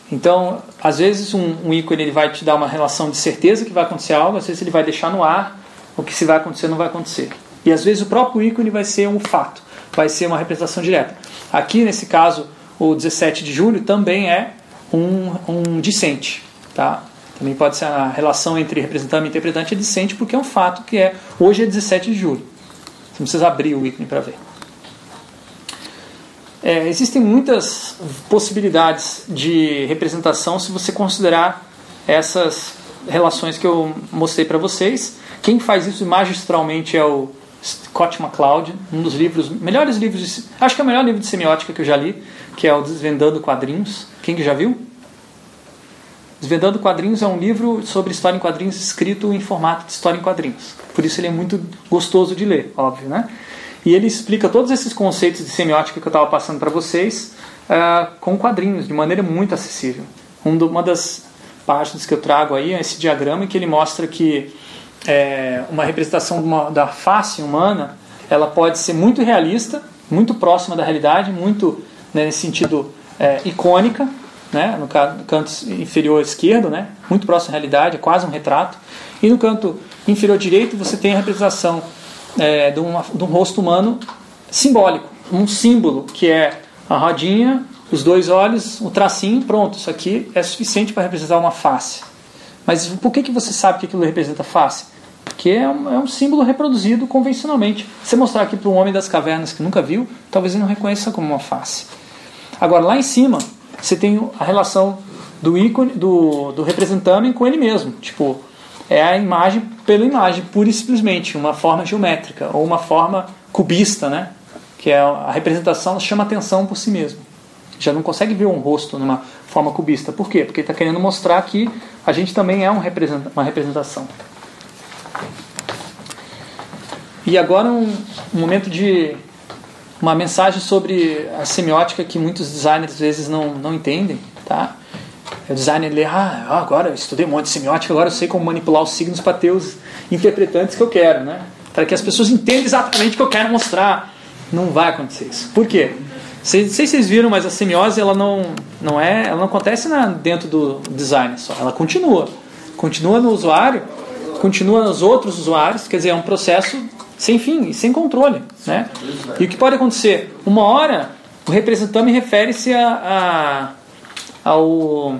Então, às vezes um, um, ícone ele vai te dar uma relação de certeza que vai acontecer algo, às vezes ele vai deixar no ar o que se vai acontecer não vai acontecer. E às vezes o próprio ícone vai ser um fato, vai ser uma representação direta. Aqui, nesse caso, o 17 de julho também é um, um discente. Tá? Também pode ser a relação entre representante e interpretante é discente, porque é um fato que é hoje é 17 de julho. Você não precisa abrir o ícone para ver. É, existem muitas possibilidades de representação se você considerar essas relações que eu mostrei para vocês. Quem faz isso magistralmente é o Scott McCloud, um dos livros, melhores livros, acho que é o melhor livro de semiótica que eu já li, que é o Desvendando Quadrinhos. Quem que já viu? Desvendando Quadrinhos é um livro sobre história em quadrinhos escrito em formato de história em quadrinhos. Por isso ele é muito gostoso de ler, óbvio, né? E ele explica todos esses conceitos de semiótica que eu estava passando para vocês uh, com quadrinhos, de maneira muito acessível. Um do, uma das páginas que eu trago aí é esse diagrama que ele mostra que é, uma representação uma, da face humana ela pode ser muito realista, muito próxima da realidade, muito né, nesse sentido é, icônica, né, no canto inferior esquerdo, né, muito próximo à realidade, é quase um retrato. E no canto inferior direito você tem a representação é, de, uma, de um rosto humano simbólico, um símbolo que é a rodinha, os dois olhos, o tracinho, pronto, isso aqui é suficiente para representar uma face. Mas por que, que você sabe que aquilo representa face? Porque é um, é um símbolo reproduzido convencionalmente. Se mostrar aqui para um homem das cavernas que nunca viu, talvez ele não reconheça como uma face. Agora, lá em cima, você tem a relação do ícone, do, do representante com ele mesmo. Tipo, é a imagem pela imagem, pura e simplesmente, uma forma geométrica ou uma forma cubista, né? Que é a representação chama atenção por si mesmo. Já não consegue ver um rosto numa forma cubista. Por quê? Porque está querendo mostrar que a gente também é um uma representação. E agora um, um momento de uma mensagem sobre a semiótica que muitos designers às vezes não, não entendem, tá? O designer lê, ah, agora eu estudei um monte de semiótica, agora eu sei como manipular os signos para ter os interpretantes que eu quero, né? Para que as pessoas entendam exatamente o que eu quero mostrar. Não vai acontecer isso. Por quê? Não sei se vocês viram, mas a semiose ela não, não é, ela não acontece na, dentro do design só. Ela continua, continua no usuário, continua nos outros usuários. Quer dizer, é um processo sem fim e sem controle, né? E o que pode acontecer? Uma hora o representante refere-se a, a, ao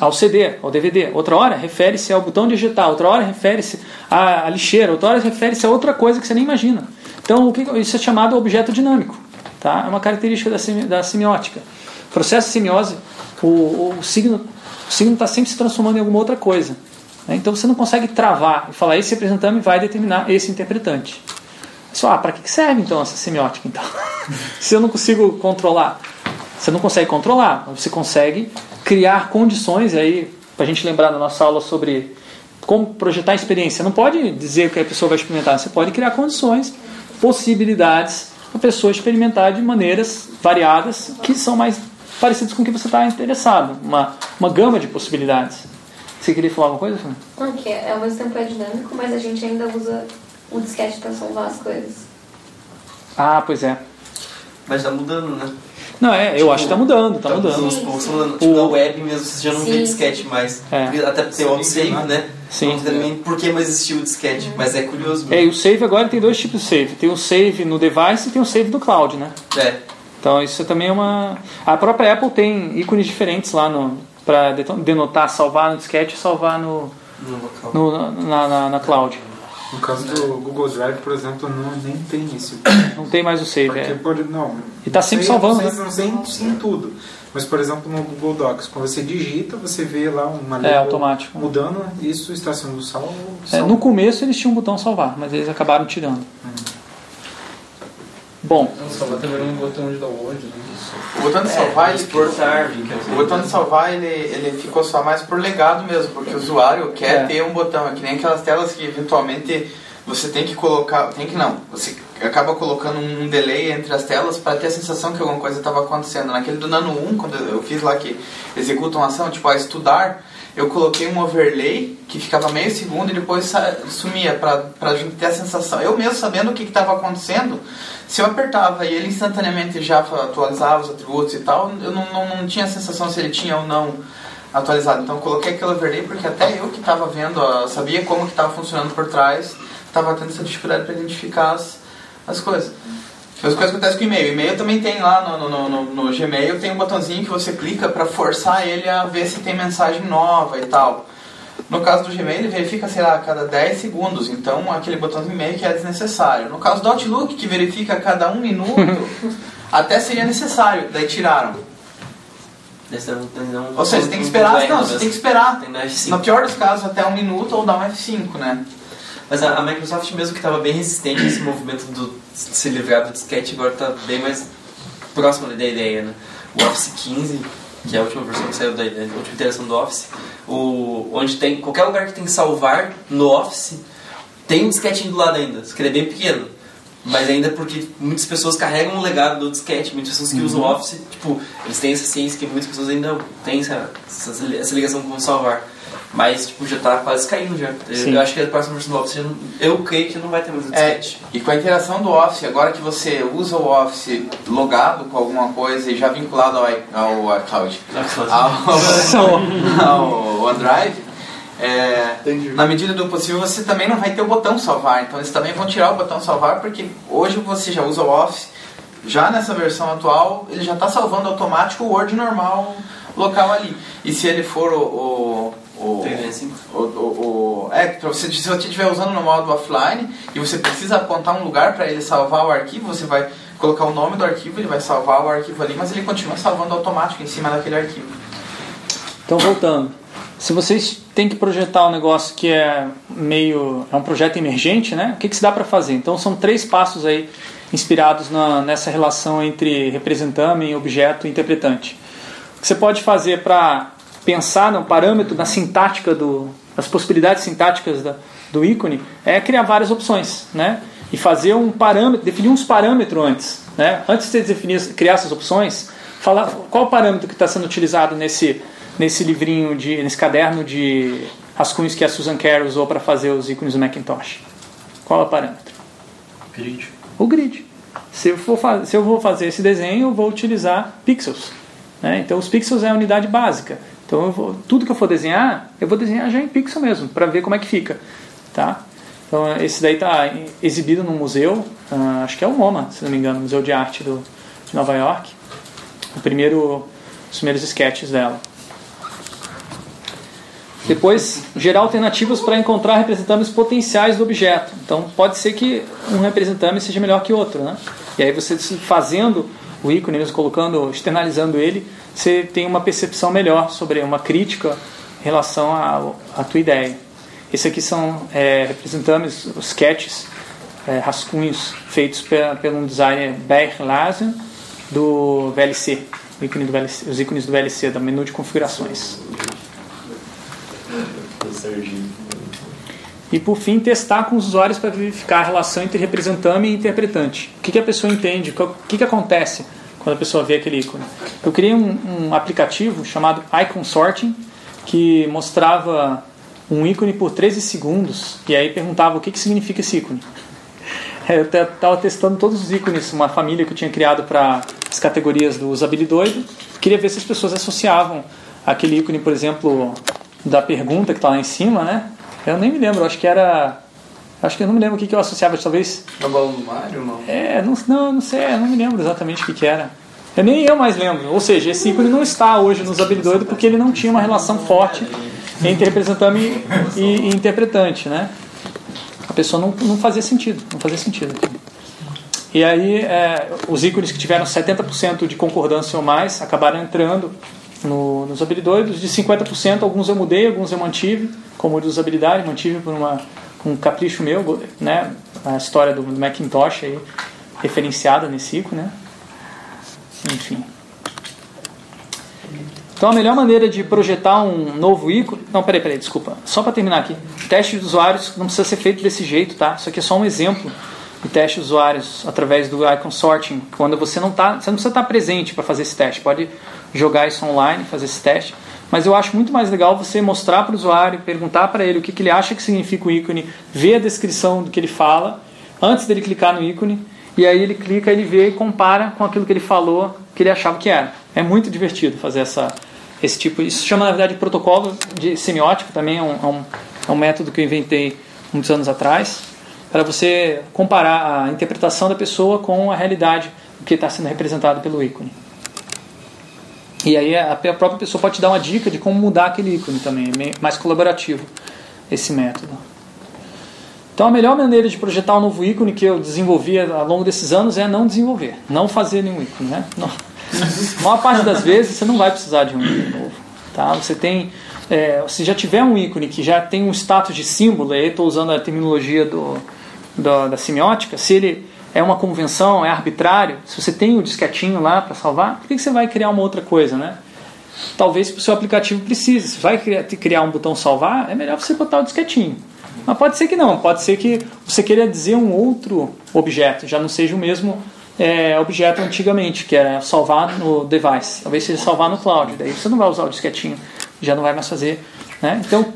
ao CD, ao DVD. Outra hora refere-se ao botão digital, outra hora refere-se à, lixeira, outra hora refere-se a outra coisa que você nem imagina. Então, isso é chamado objeto dinâmico. Tá? É uma característica da, semi, da semiótica. Processo de semiose, o, o signo está sempre se transformando em alguma outra coisa. Né? Então, você não consegue travar e falar esse representante vai determinar esse interpretante. Só, ah, para que serve então essa semiótica? Então? [LAUGHS] Se eu não consigo controlar. Você não consegue controlar, você consegue criar condições aí para a gente lembrar da nossa aula sobre como projetar a experiência. Você não pode dizer o que a pessoa vai experimentar, você pode criar condições, possibilidades para a pessoa experimentar de maneiras variadas que são mais parecidas com o que você está interessado. Uma, uma gama de possibilidades. Você queria falar alguma coisa, Não, que é, ao mesmo tempo é dinâmico, mas a gente ainda usa o disquete para salvar as coisas. Ah, pois é. Mas está mudando, né? Não, é, eu tipo, acho que tá mudando, tá, tá mudando. Mudando. Tipo, o... na web mesmo você já não Sim. vê disquete mais. É. Até porque tem o autosave, né? Sim. Não também por que mais existiu o disquete, mas é curioso mesmo. É, e o save agora tem dois tipos de save. Tem o save no device e tem o save do cloud, né? É. Então isso também é uma... A própria Apple tem ícones diferentes lá no para denotar salvar no disquete e salvar no, no, na, na, na cloud. No caso do Google Drive, por exemplo, não, nem tem isso. Não tem mais o save, Porque é. pode, não. E está sempre salvando, né? Não tem em tudo. Mas, por exemplo, no Google Docs, quando você digita, você vê lá uma é, automático. mudando, isso está sendo salvo. É, no começo eles tinham um botão salvar, mas eles acabaram tirando. Hum. Bom. Salvar também um botão de download, né? O botão de salvar, é, ele, exportar, o botão de salvar ele, ele ficou só mais por legado mesmo, porque o usuário quer é. ter um botão, é que nem aquelas telas que eventualmente você tem que colocar, tem que não, você acaba colocando um delay entre as telas para ter a sensação que alguma coisa estava acontecendo. Naquele do Nano 1, quando eu fiz lá que executa uma ação, tipo a estudar, eu coloquei um overlay que ficava meio segundo e depois sumia para a gente ter a sensação. Eu mesmo sabendo o que estava acontecendo, se eu apertava e ele instantaneamente já atualizava os atributos e tal, eu não, não, não tinha a sensação se ele tinha ou não atualizado. Então coloquei aquele overlay porque até eu que estava vendo, sabia como que estava funcionando por trás, estava tendo essa dificuldade para identificar as, as coisas. As coisas acontecem com o e-mail. E-mail também tem lá no, no, no, no Gmail, tem um botãozinho que você clica para forçar ele a ver se tem mensagem nova e tal. No caso do Gmail, ele verifica, sei lá, a cada 10 segundos. Então, aquele botãozinho e-mail que é desnecessário. No caso do Outlook, que verifica a cada um minuto, [LAUGHS] até seria necessário. Daí tiraram. Ou seja, você tem que esperar. Não, você tem que esperar. No pior dos casos, até um minuto ou dar um F5, né? Mas a, a Microsoft mesmo que estava bem resistente nesse movimento do se livrar do disquete, agora está bem mais próximo da ideia, né? O Office 15, que é a última versão que saiu da última interação do Office, o, onde tem qualquer lugar que tem que salvar no Office, tem um disquete do lado ainda, só que ele é bem pequeno. Mas ainda porque muitas pessoas carregam o legado do disquete, muitas pessoas que uhum. usam o Office, tipo, eles têm essa ciência que muitas pessoas ainda têm essa, essa ligação com salvar. Mas, tipo, já tá quase caindo já. Sim. Eu acho que a próxima versão do Office, eu creio que não vai ter mais o É, e com a interação do Office, agora que você usa o Office logado com alguma coisa e já vinculado ao, ao, ao, ao, [LAUGHS] ao OneDrive, é, na medida do possível você também não vai ter o botão salvar. Então eles também vão tirar o botão salvar porque hoje você já usa o Office. Já nessa versão atual, ele já está salvando automático o Word normal local ali. E se ele for o, o o, o, o, é, pra você, se você estiver usando no modo offline e você precisa apontar um lugar para ele salvar o arquivo, você vai colocar o nome do arquivo, ele vai salvar o arquivo ali, mas ele continua salvando automático em cima daquele arquivo. Então, voltando. Se vocês têm que projetar um negócio que é meio. é um projeto emergente, né? O que, que se dá para fazer? Então, são três passos aí inspirados na, nessa relação entre representante, objeto e interpretante. O que você pode fazer para pensar no parâmetro, na sintática, do, das possibilidades sintáticas da, do ícone, é criar várias opções, né? E fazer um parâmetro, definir uns parâmetros antes, né? Antes de definir, criar essas opções, falar qual o parâmetro que está sendo utilizado nesse, nesse livrinho, de, nesse caderno de rascunhos que a Susan Kerr usou para fazer os ícones do Macintosh. Qual é o parâmetro? Grid. O grid. Se eu, for se eu vou fazer esse desenho, eu vou utilizar pixels. Né? Então, os pixels é a unidade básica. Então, vou, tudo que eu for desenhar, eu vou desenhar já em pixel mesmo, para ver como é que fica. Tá? Então, esse daí está exibido no museu, uh, acho que é o MoMA, se não me engano, Museu de Arte do, de Nova York. O primeiro, os primeiros sketches dela. Depois, gerar alternativas para encontrar representantes potenciais do objeto. Então, pode ser que um representante seja melhor que outro. Né? E aí, você fazendo o ícone, mesmo colocando, externalizando ele, você tem uma percepção melhor sobre uma crítica em relação à, tua ideia. Esse aqui são é, representamos os sketches, é, rascunhos feitos por um designer Ber Larsen do VLC, ícone do VLC, os ícones do VLC, da menu de configurações. E por fim, testar com os usuários para verificar a relação entre representante e interpretante. O que, que a pessoa entende, o que, que acontece quando a pessoa vê aquele ícone. Eu criei um, um aplicativo chamado Icon Sorting que mostrava um ícone por 13 segundos e aí perguntava o que, que significa esse ícone. [LAUGHS] Eu estava testando todos os ícones, uma família que eu tinha criado para as categorias do usabilidoide. Queria ver se as pessoas associavam aquele ícone, por exemplo, da pergunta que está lá em cima, né? Eu nem me lembro, acho que era Acho que eu não me lembro o que, que eu associava, talvez. Bola do Mario, não? É, não, não, não sei, não me lembro exatamente o que, que era. Eu nem eu mais lembro. Ou seja, esse ícone não está hoje no Zabelidoido porque ele não tinha uma relação forte entre representante e, e, interpretante, né? A pessoa não, não fazia sentido, não fazia sentido. E aí, é, os ícones que tiveram 70% de concordância ou mais acabaram entrando no, nos habilidoidos. De 50%, alguns eu mudei, alguns eu mantive, como de usabilidade, mantive por uma um capricho meu, né? A história do, do Macintosh aí, referenciada nesse ícone, né? Enfim. Então a melhor maneira de projetar um novo ícone. Não, peraí, peraí, desculpa. Só para terminar aqui. Teste de usuários não precisa ser feito desse jeito, tá? Isso aqui é só um exemplo e teste usuários através do icon sorting, quando você não tá, você não precisa estar presente para fazer esse teste, pode jogar isso online, fazer esse teste. Mas eu acho muito mais legal você mostrar para o usuário, perguntar para ele o que, que ele acha que significa o ícone, ver a descrição do que ele fala, antes dele clicar no ícone, e aí ele clica, ele vê e compara com aquilo que ele falou, que ele achava que era. É muito divertido fazer essa, esse tipo. Isso chama, na verdade, protocolo de semiótica, também é um, é um, é um método que eu inventei muitos anos atrás, para você comparar a interpretação da pessoa com a realidade que está sendo representado pelo ícone. E aí a própria pessoa pode te dar uma dica de como mudar aquele ícone também, é mais colaborativo esse método. Então a melhor maneira de projetar um novo ícone que eu desenvolvi ao longo desses anos é não desenvolver, não fazer nenhum ícone. Né? Não. [LAUGHS] A maior parte das vezes você não vai precisar de um ícone novo. Tá? Você tem, é, se já tiver um ícone que já tem um status de símbolo, aí estou usando a terminologia do, do, da semiótica, se ele é uma convenção, é arbitrário, se você tem o disquetinho lá para salvar, por que você vai criar uma outra coisa, né? Talvez o seu aplicativo precise. Se vai criar, criar um botão salvar, é melhor você botar o disquetinho. Mas pode ser que não, pode ser que você queira dizer um outro objeto, já não seja o mesmo é, objeto antigamente, que era salvar no device. Talvez seja salvar no cloud, daí você não vai usar o disquetinho, já não vai mais fazer. Né? Então.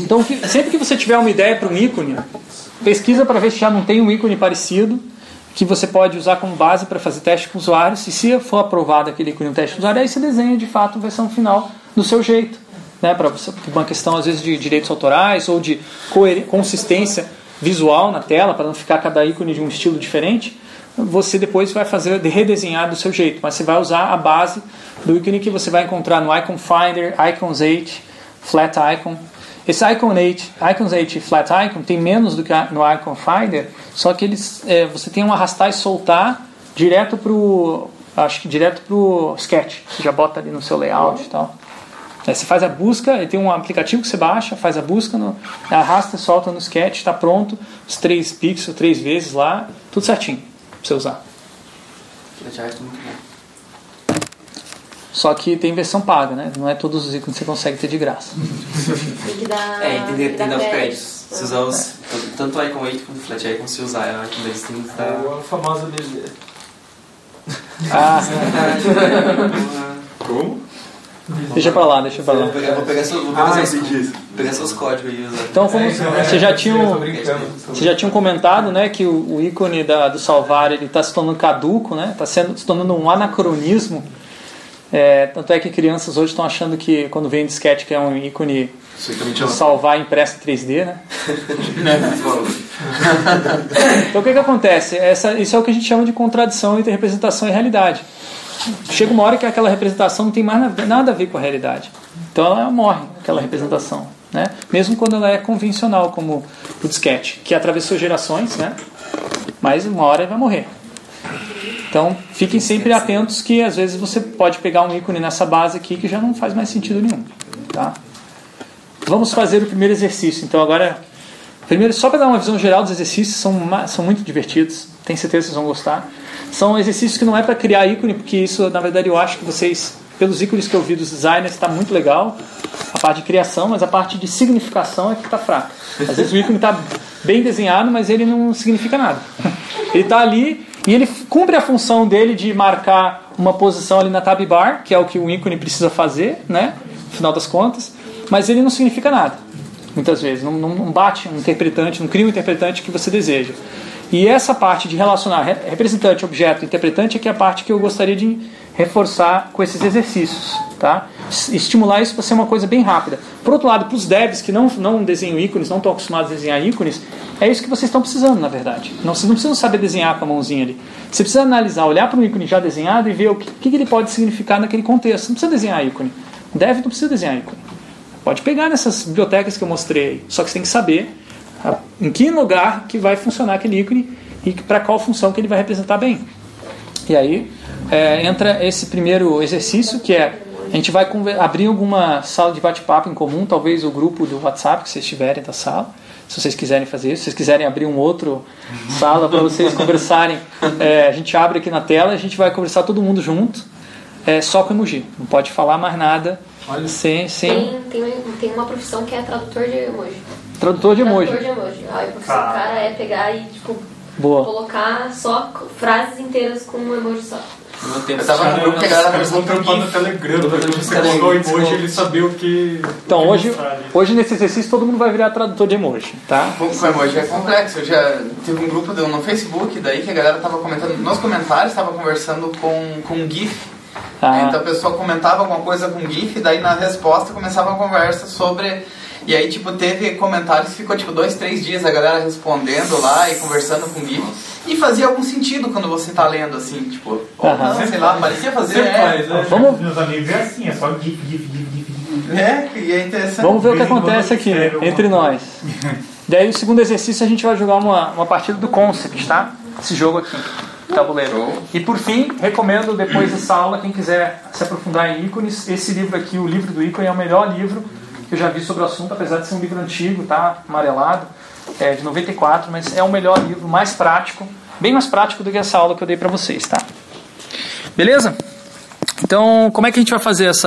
Então, sempre que você tiver uma ideia para um ícone, pesquisa para ver se já não tem um ícone parecido que você pode usar como base para fazer teste com usuários. E se for aprovado aquele ícone no teste com usuário, aí você desenha de fato a versão final do seu jeito. Né, para uma questão às vezes de direitos autorais ou de consistência visual na tela, para não ficar cada ícone de um estilo diferente, você depois vai fazer redesenhar do seu jeito, mas você vai usar a base do ícone que você vai encontrar no Icon Finder, Icons 8, Flat Icon, esse Icon 8, Icons 8 e Flat Icon tem menos do que no Icon Finder, só que eles, é, você tem um arrastar e soltar direto pro, acho que direto pro Sketch. Você já bota ali no seu layout e tal. Aí você faz a busca, tem um aplicativo que você baixa, faz a busca, no, arrasta e solta no Sketch, está pronto, os três pixels, três vezes lá, tudo certinho você usar. Flat Icon muito bom. Só que tem versão paga, né? Não é todos os ícones que você consegue ter de graça. Tem que dar. É, tem, que dar os créditos. Se usar os, tanto o Icon 8 quanto o Flat Icon, se usar a Icon deles, tem que dar. É a famosa BG. Ah, [LAUGHS] Como? Deixa pra lá, deixa pra lá. Vou pegar, vou pegar, seus, vou pegar, Ah, seus, entendi. pegar seus códigos aí usar. Então, como você já tinha, Eu tô brincando. você já tinha comentado, né, que o, o ícone da, do salvar ele está se tornando caduco, né? Está sendo se tornando um anacronismo. É, tanto é que crianças hoje estão achando que quando vem disquete que é um ícone salvar impresso em 3D, [LAUGHS] né? Então o que, que acontece? Essa, isso é o que a gente chama de contradição entre representação e realidade. Chega uma hora que aquela representação não tem mais nada, a ver com a realidade. Então ela morre, aquela representação. Né? Mesmo quando ela é convencional, como o disquete, que atravessou gerações, né? mas uma hora vai morrer. Então fiquem sempre atentos que às vezes você pode pegar um ícone nessa base aqui que já não faz mais sentido nenhum. Tá? Vamos fazer o primeiro exercício. Então agora, primeiro só para dar uma visão geral dos exercícios, são, são muito divertidos. Tenho certeza que vocês vão gostar. São exercícios que não é para criar ícone, porque isso na verdade eu acho que vocês, pelos ícones que eu vi dos designers, está muito legal. A parte de criação, mas a parte de significação é que está fraca. Às vezes o ícone está bem desenhado, mas ele não significa nada. [LAUGHS] Ele está ali e ele cumpre a função dele de marcar uma posição ali na tab bar, que é o que o ícone precisa fazer, né? No final das contas, mas ele não significa nada. Muitas vezes não, não não bate um interpretante, não cria um interpretante que você deseja. E essa parte de relacionar re- representante, objeto, interpretante é que é a parte que eu gostaria de reforçar com esses exercícios, tá? Estimular isso para ser uma coisa bem rápida. Por outro lado, para os devs que não, não desenham ícones, não estão acostumados a desenhar ícones, é isso que vocês estão precisando, na verdade. Não, vocês não precisam saber desenhar com a mãozinha ali. Você precisa analisar, olhar para um ícone já desenhado e ver o que, que ele pode significar naquele contexto. Não precisa desenhar ícone. Dev não precisa desenhar ícone. Pode pegar nessas bibliotecas que eu mostrei, só que você tem que saber a- em que lugar que vai funcionar aquele ícone e para qual função que ele vai representar bem. E aí é, entra esse primeiro exercício que é a gente vai abrir alguma sala de bate-papo em comum, talvez o grupo do WhatsApp que vocês tiverem da sala, se vocês quiserem fazer isso, se vocês quiserem abrir um outro sala para vocês [LAUGHS] conversarem, é, a gente abre aqui na tela, a gente vai conversar todo mundo junto, é, só com emoji, não pode falar mais nada sem, sem Tem, tem, tem uma profissão que é tradutor de emoji. Tradutor de emoji. Tradutor de emoji. Aí o cara é pegar e, tipo, Boa. colocar só frases inteiras com um emoji só. Eu tava no grupo que a galera tava usando no Telegram, você colocar o emoji ele saber o que. Então, hoje, hoje nesse exercício todo mundo vai virar tradutor de emoji, tá? Com, emoji é complexo. Eu já tive um grupo no Facebook daí que a galera tava comentando, nos comentários tava conversando com, com GIF. Ah. Então a pessoa comentava alguma coisa com GIF, daí na resposta começava a conversa sobre e aí, tipo, teve comentários que ficou, tipo, dois, três dias a galera respondendo lá e conversando com o GIF. E fazia algum sentido quando você tá lendo, assim, tipo, uh -huh. não, sei lá, parecia fazer. É, faz, né? Vamos... Meus amigos é assim, é só GIF, GIF, GIF, GIF. É, e é interessante. Vamos ver o que acontece aqui, entre nós. [LAUGHS] Daí, o segundo exercício, a gente vai jogar uma, uma partida do Concept, tá? Esse jogo aqui tabuleiro. E por fim, recomendo depois dessa aula, quem quiser se aprofundar em ícones, esse livro aqui, o livro do ícone, é o melhor livro que eu já vi sobre o assunto, apesar de ser um livro antigo, tá? Amarelado, é de 94, mas é o melhor livro, mais prático, bem mais prático do que essa aula que eu dei para vocês, tá? Beleza? Então, como é que a gente vai fazer essa